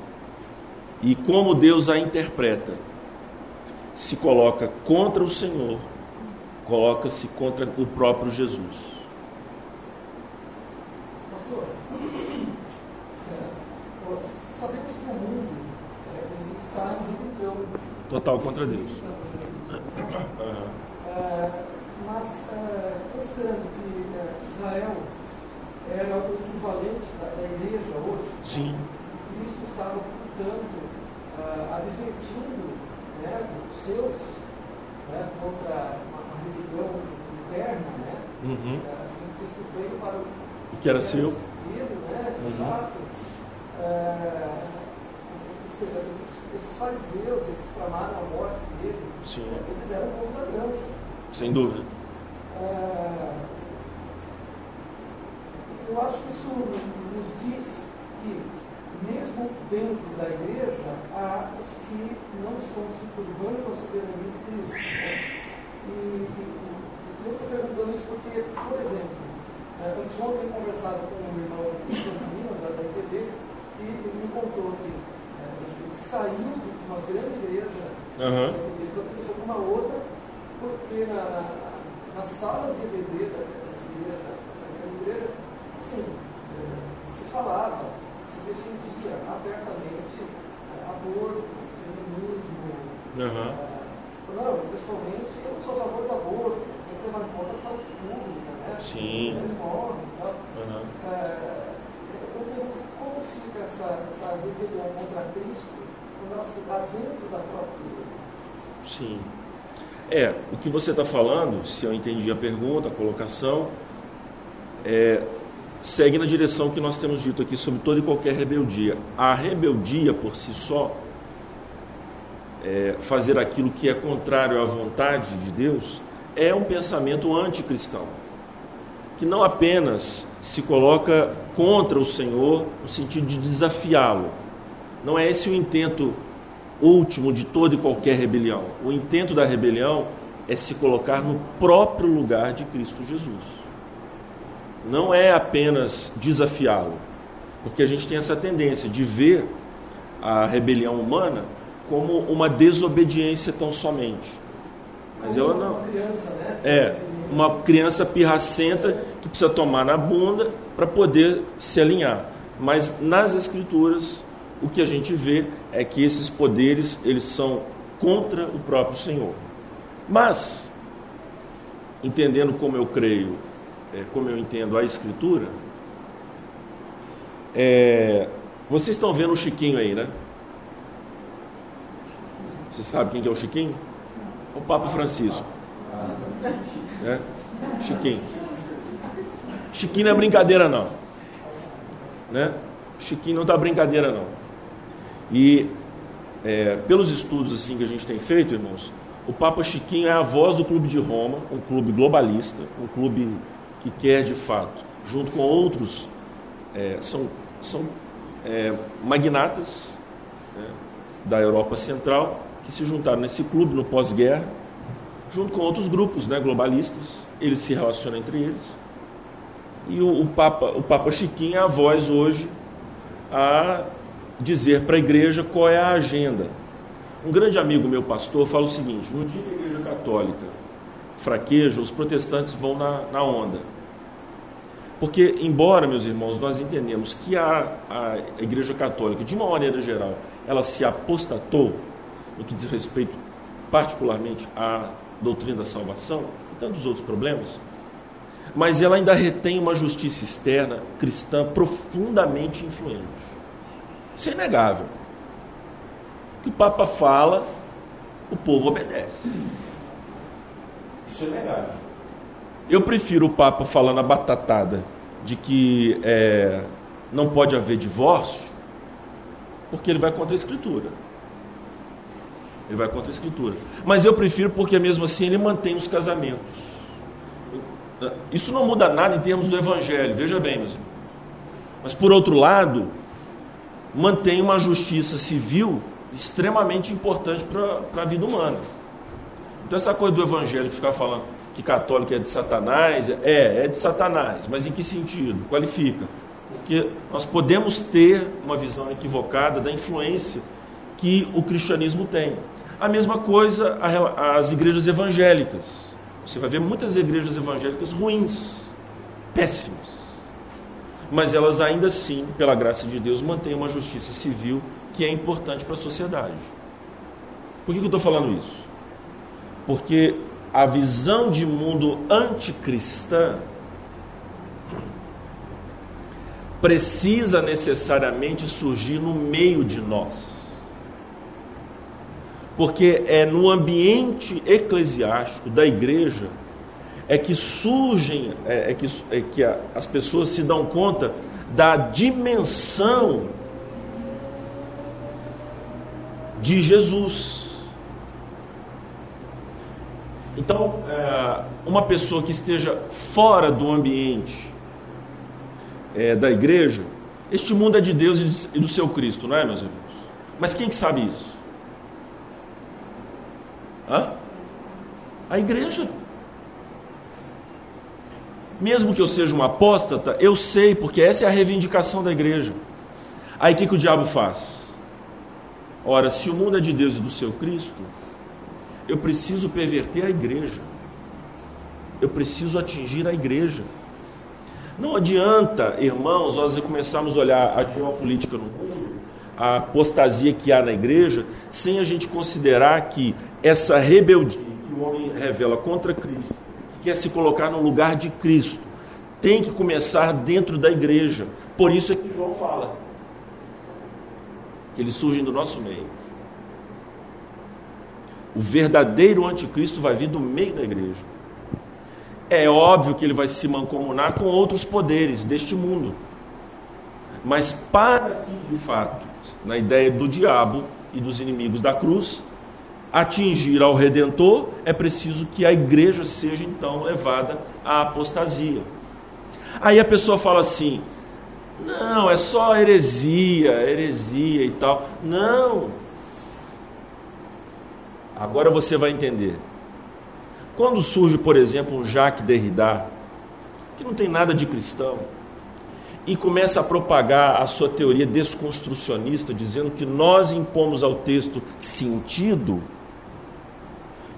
e como Deus a interpreta, se coloca contra o Senhor, coloca-se contra o próprio Jesus. Pastor, é, sabemos que o mundo é, está em rebelião. Total contra Deus. É, mas, é, considerando que é, Israel era o equivalente da, igreja hoje, Sim. Cristo estava, portanto, é, advertindo né, os seus né, contra uma, religião interna, né? Uhum. Assim, Cristo veio para o O que era seu? Filho, né? Uhum. Exato. É, ou seja, esses, esses fariseus, esses que tramaram a morte dele, Sim. eles eram o povo da aliança. Sem dúvida. É, eu acho que isso nos diz que, mesmo dentro da igreja, há os que não estão se curvando à soberania de Cristo. Né? E, e, eu estou perguntando isso porque, por exemplo, é, anteontem conversado com um irmão de Minas, da IPB, que me contou que é, ele saiu de uma grande igreja, Aham. ele foi para uma outra, porque na, na, nas salas de EBD dessa igreja, dessa grande igreja, assim, é, se falava, se defendia abertamente é, aborto, feminismo. É, não, pessoalmente, eu não sou a favor do aborto, você tem que levar em conta a saúde pública, né? Sim. Eles morrem e tal. É, pergunto como fica essa, essa rebelião contra Cristo dentro da própria? Sim. É, o que você está falando, se eu entendi a pergunta, a colocação, é, segue na direção que nós temos dito aqui sobre toda e qualquer rebeldia. A rebeldia por si só, é, fazer aquilo que é contrário à vontade de Deus, é um pensamento anticristão, que não apenas se coloca contra o Senhor no sentido de desafiá-lo. Não é esse o intento último de toda e qualquer rebelião. O intento da rebelião é se colocar no próprio lugar de Cristo Jesus. Não é apenas desafiá-lo, porque a gente tem essa tendência de ver a rebelião humana como uma desobediência tão somente. Mas ela não. Uma criança, né? É, uma criança pirracenta que precisa tomar na bunda para poder se alinhar. Mas nas escrituras, o que a gente vê é que esses poderes, eles são contra o próprio Senhor. Mas, entendendo como eu creio, é, como eu entendo a escritura, é, vocês estão vendo o Chiquinho aí, né? Você sabe quem que é o Chiquinho? O Papa Francisco. Né? Chiquinho. Chiquinho não é brincadeira não. Né? Chiquinho não está brincadeira não. E é, pelos estudos assim que a gente tem feito, irmãos, o Papa Chiquinho é a voz do Clube de Roma, um clube globalista, um clube que quer de fato, junto com outros, é, são, são é, magnatas né, da Europa Central que se juntaram nesse clube no pós-guerra, junto com outros grupos né, globalistas. Eles se relacionam entre eles. E o, o, Papa, o Papa Chiquinho é a voz hoje a dizer para a igreja qual é a agenda. Um grande amigo meu, pastor, fala o seguinte: no dia que a igreja católica fraqueja, os protestantes vão na, na onda. Porque, embora, meus irmãos, nós entendemos que a, a igreja católica, de uma maneira geral, ela se apostatou no que diz respeito particularmente à doutrina da salvação e tantos outros problemas, mas ela ainda retém uma justiça externa cristã profundamente influente. Isso é inegável. O que o Papa fala, o povo obedece. Isso é inegável. Eu prefiro o Papa falando a batatada de que é, não pode haver divórcio, porque ele vai contra a Escritura. Ele vai contra a Escritura. Mas eu prefiro porque, mesmo assim, ele mantém os casamentos. Isso não muda nada em termos do Evangelho, veja bem, meus irmãos. Mas, por outro lado, mantém uma justiça civil extremamente importante para a vida humana. Então, essa coisa do Evangelho que ficar falando que católico é de Satanás, é, é de Satanás, mas em que sentido? Qualifica. Porque nós podemos ter uma visão equivocada da influência que o cristianismo tem. A mesma coisa as igrejas evangélicas. Você vai ver muitas igrejas evangélicas ruins, péssimas. Mas elas ainda assim, pela graça de Deus, mantêm uma justiça civil que é importante para a sociedade. Por que eu estou falando isso? Porque a visão de mundo anticristã precisa necessariamente surgir no meio de nós. Porque é no ambiente eclesiástico da igreja é que surgem, é, é que, é que as pessoas se dão conta da dimensão de Jesus. Então, é, uma pessoa que esteja fora do ambiente é, da igreja, Este mundo é de Deus e do seu Cristo, não é, meus irmãos? Mas quem que sabe isso? Hã? A igreja. Mesmo que eu seja um apóstata, eu sei, porque essa é a reivindicação da igreja. Aí o que, que o diabo faz? Ora, se o mundo é de Deus e do seu Cristo, eu preciso perverter a igreja. Eu preciso atingir a igreja. Não adianta, irmãos, nós começarmos a olhar a geopolítica no mundo, a apostasia que há na igreja, sem a gente considerar que essa rebeldia que o homem revela contra Cristo, que quer se colocar no lugar de Cristo, tem que começar dentro da igreja. Por isso é que João fala que eles surgem do nosso meio. O verdadeiro anticristo vai vir do meio da igreja. É óbvio que ele vai se mancomunar com outros poderes deste mundo. Mas para que, de fato, na ideia do diabo e dos inimigos da cruz, atingir ao redentor, é preciso que a igreja seja então levada à apostasia. Aí a pessoa fala assim: "Não, é só heresia, heresia e tal". Não. Agora você vai entender. Quando surge, por exemplo, um Jacques Derrida, que não tem nada de cristão, e começa a propagar a sua teoria desconstrucionista, dizendo que nós impomos ao texto sentido,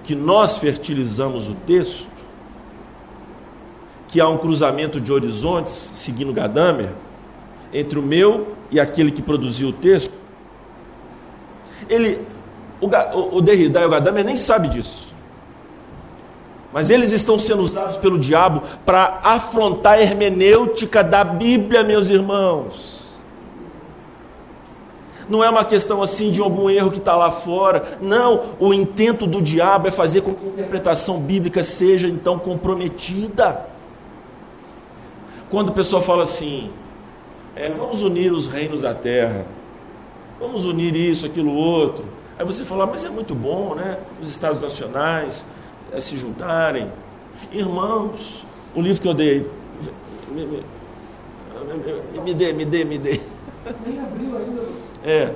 que nós fertilizamos o texto, que há um cruzamento de horizontes, seguindo Gadamer, entre o meu e aquele que produziu o texto. Ele, o, o Derrida e o Gadamer nem sabe disso. Mas eles estão sendo usados pelo diabo para afrontar a hermenêutica da Bíblia, meus irmãos. Não é uma questão assim de algum erro que está lá fora. Não, o intento do diabo é fazer com que a interpretação bíblica seja então comprometida. Quando o pessoal fala assim, é, vamos unir os reinos da terra, vamos unir isso, aquilo, outro. Aí você fala, mas é muito bom, né? Os estados nacionais, é, se juntarem. Irmãos, o livro que eu dei, me, me, me dê, me dê, me dê. Nem abriu ainda. É.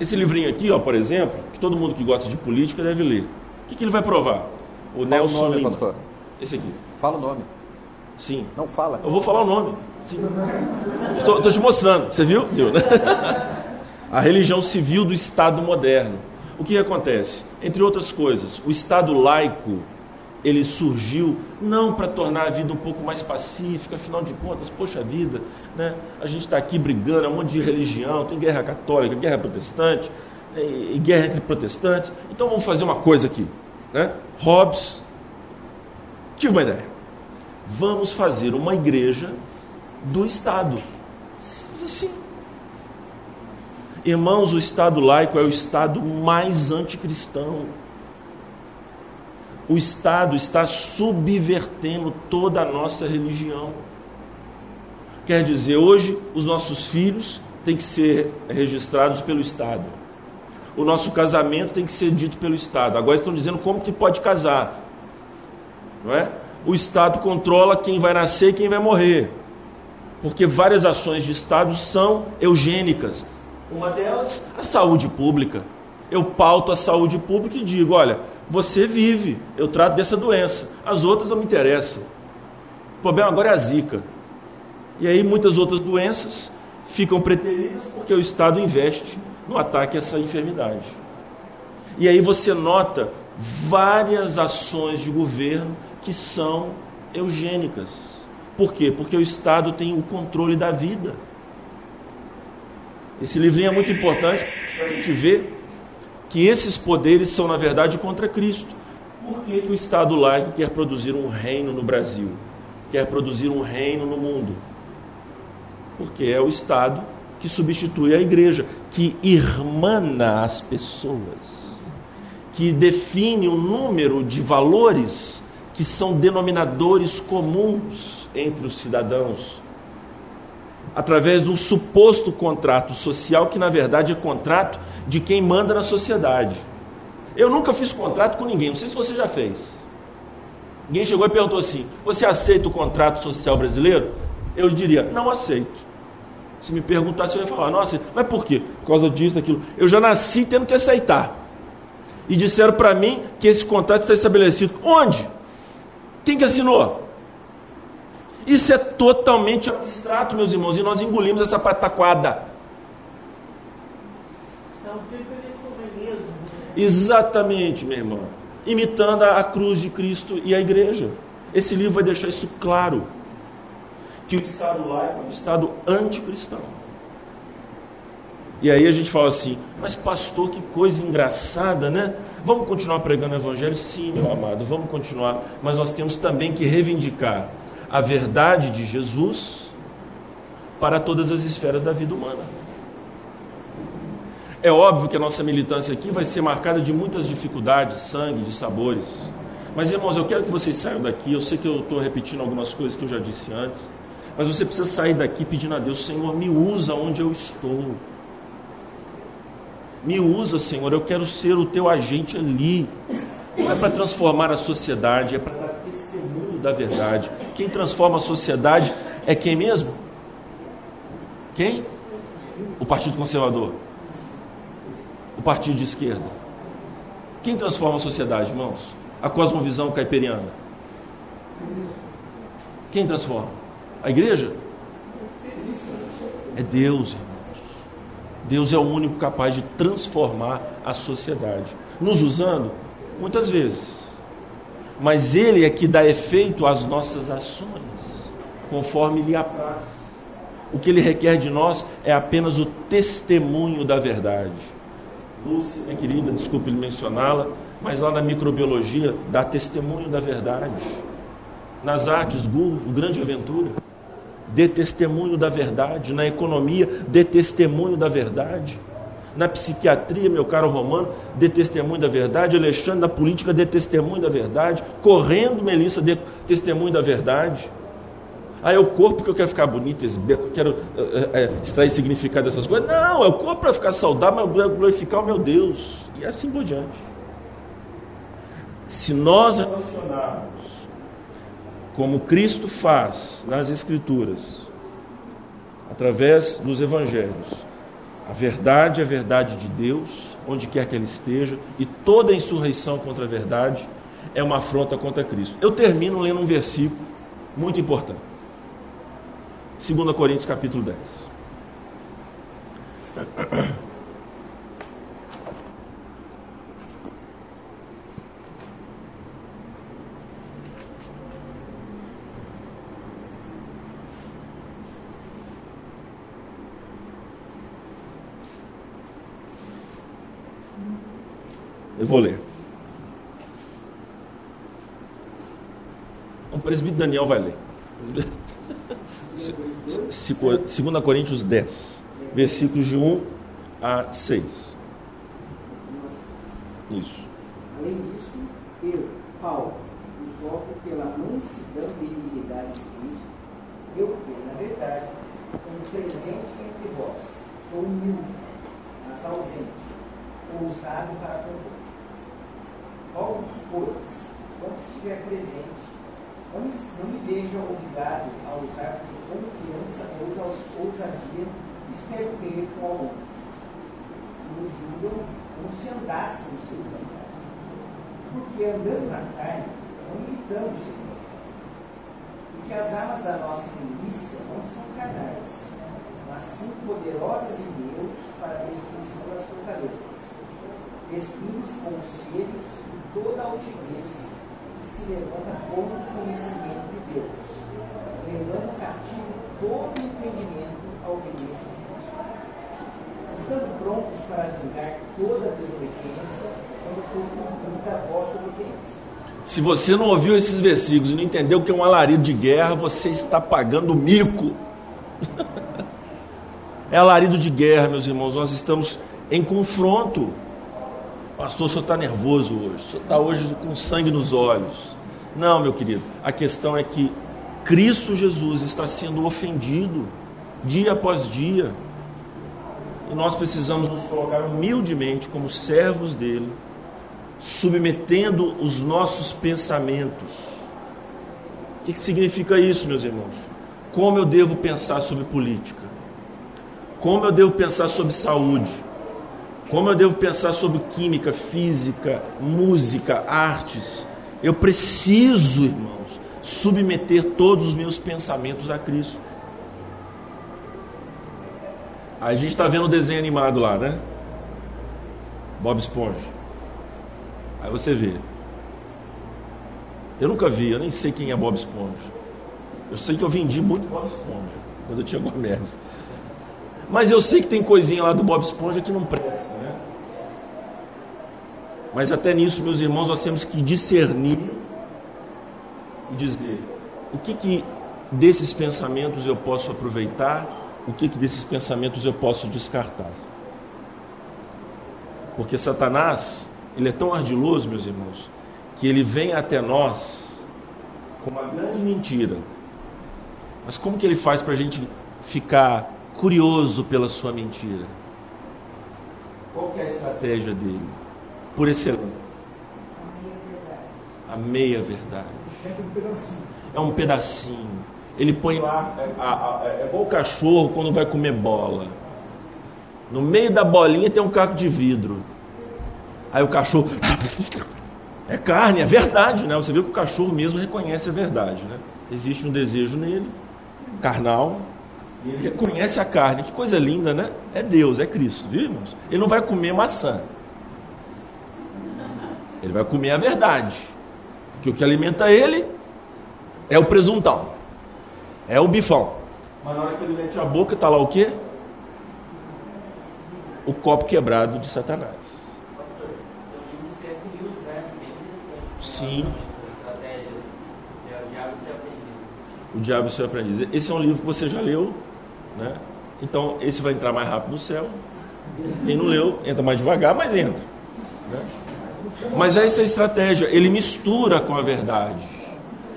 Esse livrinho aqui, ó, por exemplo, que todo mundo que gosta de política deve ler. O que, que ele vai provar? O Fala Nelson o nome, Lima. pastor. Esse aqui. Fala o nome. Sim. Não fala. Eu vou falar o nome. Sim. Estou, estou te mostrando. Você viu? Viu, né? A religião civil do Estado moderno. O que acontece? Entre outras coisas, o Estado laico ele surgiu não para tornar a vida um pouco mais pacífica, afinal de contas, poxa vida, né? a gente está aqui brigando, é um monte de religião, tem guerra católica, guerra protestante, e, e guerra entre protestantes, então vamos fazer uma coisa aqui. Né? Hobbes, tive uma ideia, vamos fazer uma igreja do Estado. Mas assim, Irmãos, o Estado laico é o Estado mais anticristão. O Estado está subvertendo toda a nossa religião. Quer dizer, hoje os nossos filhos têm que ser registrados pelo Estado. O nosso casamento tem que ser dito pelo Estado. Agora estão dizendo como que pode casar. Não é? O Estado controla quem vai nascer e quem vai morrer. Porque várias ações de Estado são eugênicas. Uma delas, a saúde pública. Eu pauto a saúde pública e digo: olha, você vive, eu trato dessa doença. As outras não me interessam. O problema agora é a zika. E aí muitas outras doenças ficam preteridas porque o Estado investe no ataque a essa enfermidade. E aí você nota várias ações de governo que são eugênicas. Por quê? Porque o Estado tem o controle da vida. Esse livrinho é muito importante para a gente ver que esses poderes são, na verdade, contra Cristo. Por que, que o Estado laico quer produzir um reino no Brasil? Quer produzir um reino no mundo? Porque é o Estado que substitui a igreja, que irmana as pessoas, que define o número de valores que são denominadores comuns entre os cidadãos através de um suposto contrato social que na verdade é contrato de quem manda na sociedade. Eu nunca fiz contrato com ninguém, não sei se você já fez. Ninguém chegou e perguntou assim: Você aceita o contrato social brasileiro? Eu diria, não aceito. Se me perguntasse, eu ia falar, nossa, mas por quê? Por causa disso, daquilo. Eu já nasci tendo que aceitar. E disseram para mim que esse contrato está estabelecido. Onde? Quem que assinou? Isso é totalmente abstrato, meus irmãos, e nós engolimos essa pataquada. É um tipo de né? Exatamente, meu irmão. Imitando a cruz de Cristo e a igreja. Esse livro vai deixar isso claro. Que o Estado laico é um Estado anticristão. E aí a gente fala assim, mas pastor, que coisa engraçada, né? Vamos continuar pregando o evangelho? Sim, meu amado, vamos continuar. Mas nós temos também que reivindicar a verdade de Jesus para todas as esferas da vida humana. É óbvio que a nossa militância aqui vai ser marcada de muitas dificuldades, sangue, de sabores. Mas, irmãos, eu quero que vocês saiam daqui. Eu sei que eu estou repetindo algumas coisas que eu já disse antes. Mas você precisa sair daqui pedindo a Deus: Senhor, me usa onde eu estou. Me usa, Senhor. Eu quero ser o teu agente ali. Não é para transformar a sociedade, é para dar da verdade. Quem transforma a sociedade é quem mesmo? Quem? O Partido Conservador. O Partido de Esquerda. Quem transforma a sociedade, irmãos? A cosmovisão caiperiana. Quem transforma? A igreja? É Deus, irmãos. Deus é o único capaz de transformar a sociedade. Nos usando? Muitas vezes. Mas Ele é que dá efeito às nossas ações, conforme lhe apraz. O que Ele requer de nós é apenas o testemunho da verdade. Lúcia, minha querida, desculpe mencioná-la, mas lá na microbiologia dá testemunho da verdade. Nas artes, Gu, o grande aventura, dê testemunho da verdade. Na economia, dê testemunho da verdade. Na psiquiatria, meu caro Romano, dê testemunho da verdade. Alexandre, na política, dê testemunho da verdade. Correndo, Melissa, dê testemunho da verdade. Ah, é o corpo que eu quero ficar bonito, eu quero é, é, extrair significado dessas coisas. Não, é o corpo para ficar saudável, mas glorificar o meu Deus. E assim por diante. Se nós relacionarmos como Cristo faz nas Escrituras, através dos Evangelhos, a verdade é a verdade de Deus, onde quer que ela esteja, e toda insurreição contra a verdade é uma afronta contra Cristo. Eu termino lendo um versículo muito importante. 2 Coríntios capítulo 10. Eu vou ler. O presbítero Daniel vai ler. 2 Coríntios 10, versículos de 1 a 6. Isso. Além disso, eu, Paulo, vos rogo pela mansidão e benignidade de Cristo, eu que, na verdade, como presente entre vós, sou humilde, mas ausente, ousado para convosco. Rogo-vos, pois, quando estiver presente, não me, não me veja obrigado a usar de confiança ou ousadia, espero crer com alguns, nos julgam como se andasse no seu caminho. Porque andando na carne, não militamos segundo. Porque as armas da nossa milícia não são carnais, mas sim poderosas em Deus para a destruição das fortalezas. Destruímos conselhos e toda altivez que se levanta contra o conhecimento de Deus, levando cativo todo entendimento à obediência de Cristo. Estando prontos para vingar toda desobediência, quando for cumprida a vossa obediência. Se você não ouviu esses versículos e não entendeu que é um alarido de guerra, você está pagando mico. é alarido de guerra, meus irmãos. Nós estamos em confronto. Pastor, o senhor está nervoso hoje. O senhor está hoje com sangue nos olhos. Não, meu querido. A questão é que Cristo Jesus está sendo ofendido dia após dia. E nós precisamos nos colocar humildemente como servos dele, submetendo os nossos pensamentos. O que, que significa isso, meus irmãos? como eu devo pensar sobre política, como eu devo pensar sobre saúde, como eu devo pensar sobre química, física, música, artes. Eu preciso, irmãos, submeter todos os meus pensamentos a Cristo. A gente está vendo o desenho animado lá, né? Bob Esponja. Aí você vê. Eu nunca vi, eu nem sei quem é Bob Esponja. Eu sei que eu vendi muito Bob Esponja quando eu tinha Gomes. Mas eu sei que tem coisinha lá do Bob Esponja que não presta? Mas até nisso, meus irmãos, nós temos que discernir e dizer o que, que desses pensamentos eu posso aproveitar, o que, que desses pensamentos eu posso descartar. Porque Satanás, ele é tão ardiloso, meus irmãos, que ele vem até nós com uma grande mentira. Mas como que ele faz para a gente ficar curioso pela sua mentira? Qual é a estratégia dele? Por excelência. A meia verdade. É um pedacinho. Ele põe lá, é, é, é igual o cachorro quando vai comer bola. No meio da bolinha tem um caco de vidro. Aí o cachorro. É carne, é verdade, né? Você vê que o cachorro mesmo reconhece a verdade, né? Existe um desejo nele, carnal, ele reconhece a carne. Que coisa linda, né? É Deus, é Cristo, viu, irmãos? Ele não vai comer maçã. Ele vai comer a verdade. Porque o que alimenta ele é o presuntão. É o bifão. Mas na hora que ele mete a boca, está lá o quê? O copo quebrado de Satanás. Sim. O Diabo e Seu Aprendiz. Esse é um livro que você já leu, né? Então, esse vai entrar mais rápido no céu. Quem não leu, entra mais devagar, mas entra. Né? Mas essa é a estratégia. Ele mistura com a verdade.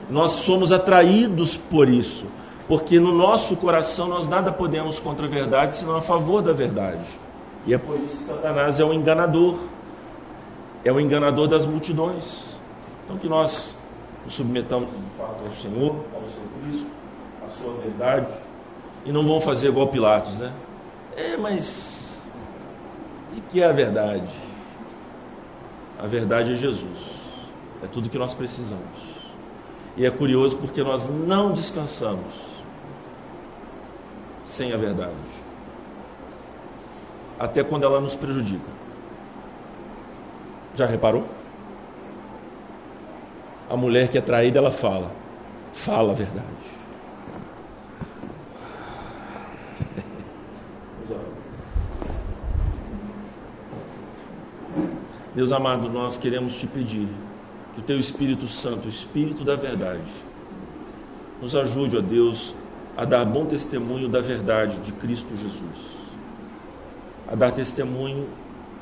Nós somos atraídos por isso. Porque no nosso coração nós nada podemos contra a verdade, senão a favor da verdade. E é por isso que Satanás é o enganador. É o enganador das multidões. Então que nós nos submetamos de fato ao Senhor, ao seu Cristo, à sua verdade, e não vão fazer igual Pilatos, né? É, mas o que é a verdade? A verdade é Jesus. É tudo que nós precisamos. E é curioso porque nós não descansamos sem a verdade. Até quando ela nos prejudica. Já reparou? A mulher que é traída, ela fala. Fala a verdade. Deus amado, nós queremos te pedir que o teu Espírito Santo, o Espírito da verdade, nos ajude, ó Deus, a dar bom testemunho da verdade de Cristo Jesus, a dar testemunho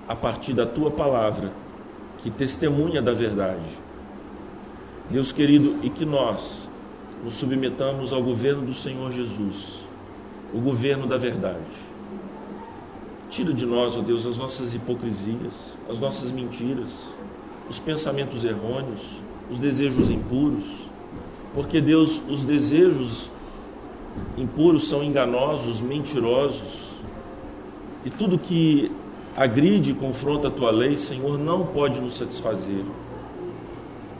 a partir da tua palavra, que testemunha da verdade. Deus querido, e que nós nos submetamos ao governo do Senhor Jesus, o governo da verdade. Tira de nós, ó Deus, as nossas hipocrisias, as nossas mentiras, os pensamentos errôneos, os desejos impuros, porque Deus, os desejos impuros são enganosos, mentirosos, e tudo que agride e confronta a tua lei, Senhor, não pode nos satisfazer.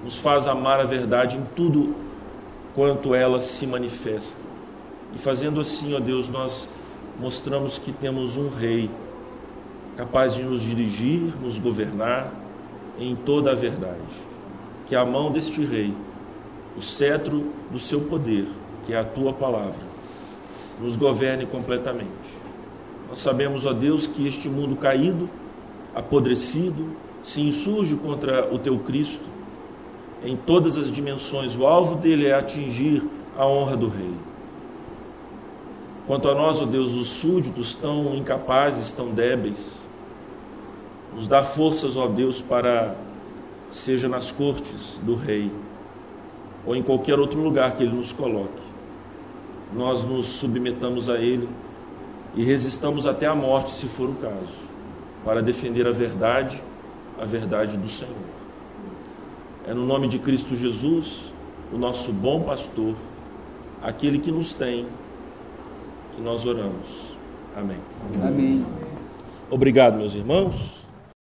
Nos faz amar a verdade em tudo quanto ela se manifesta. E fazendo assim, ó Deus, nós mostramos que temos um rei capaz de nos dirigir, nos governar em toda a verdade. Que a mão deste rei, o cetro do seu poder, que é a tua palavra, nos governe completamente. Nós sabemos, ó Deus, que este mundo caído, apodrecido, se insurge contra o teu Cristo em todas as dimensões. O alvo dele é atingir a honra do rei. Quanto a nós, ó Deus, os súditos tão incapazes, tão débeis, nos dá forças, ó Deus, para, seja nas cortes do rei, ou em qualquer outro lugar que ele nos coloque, nós nos submetamos a ele e resistamos até a morte, se for o caso, para defender a verdade, a verdade do Senhor. É no nome de Cristo Jesus, o nosso bom pastor. aquele que nos tem, que nós oramos. Amém. Amém. Obrigado, meus irmãos.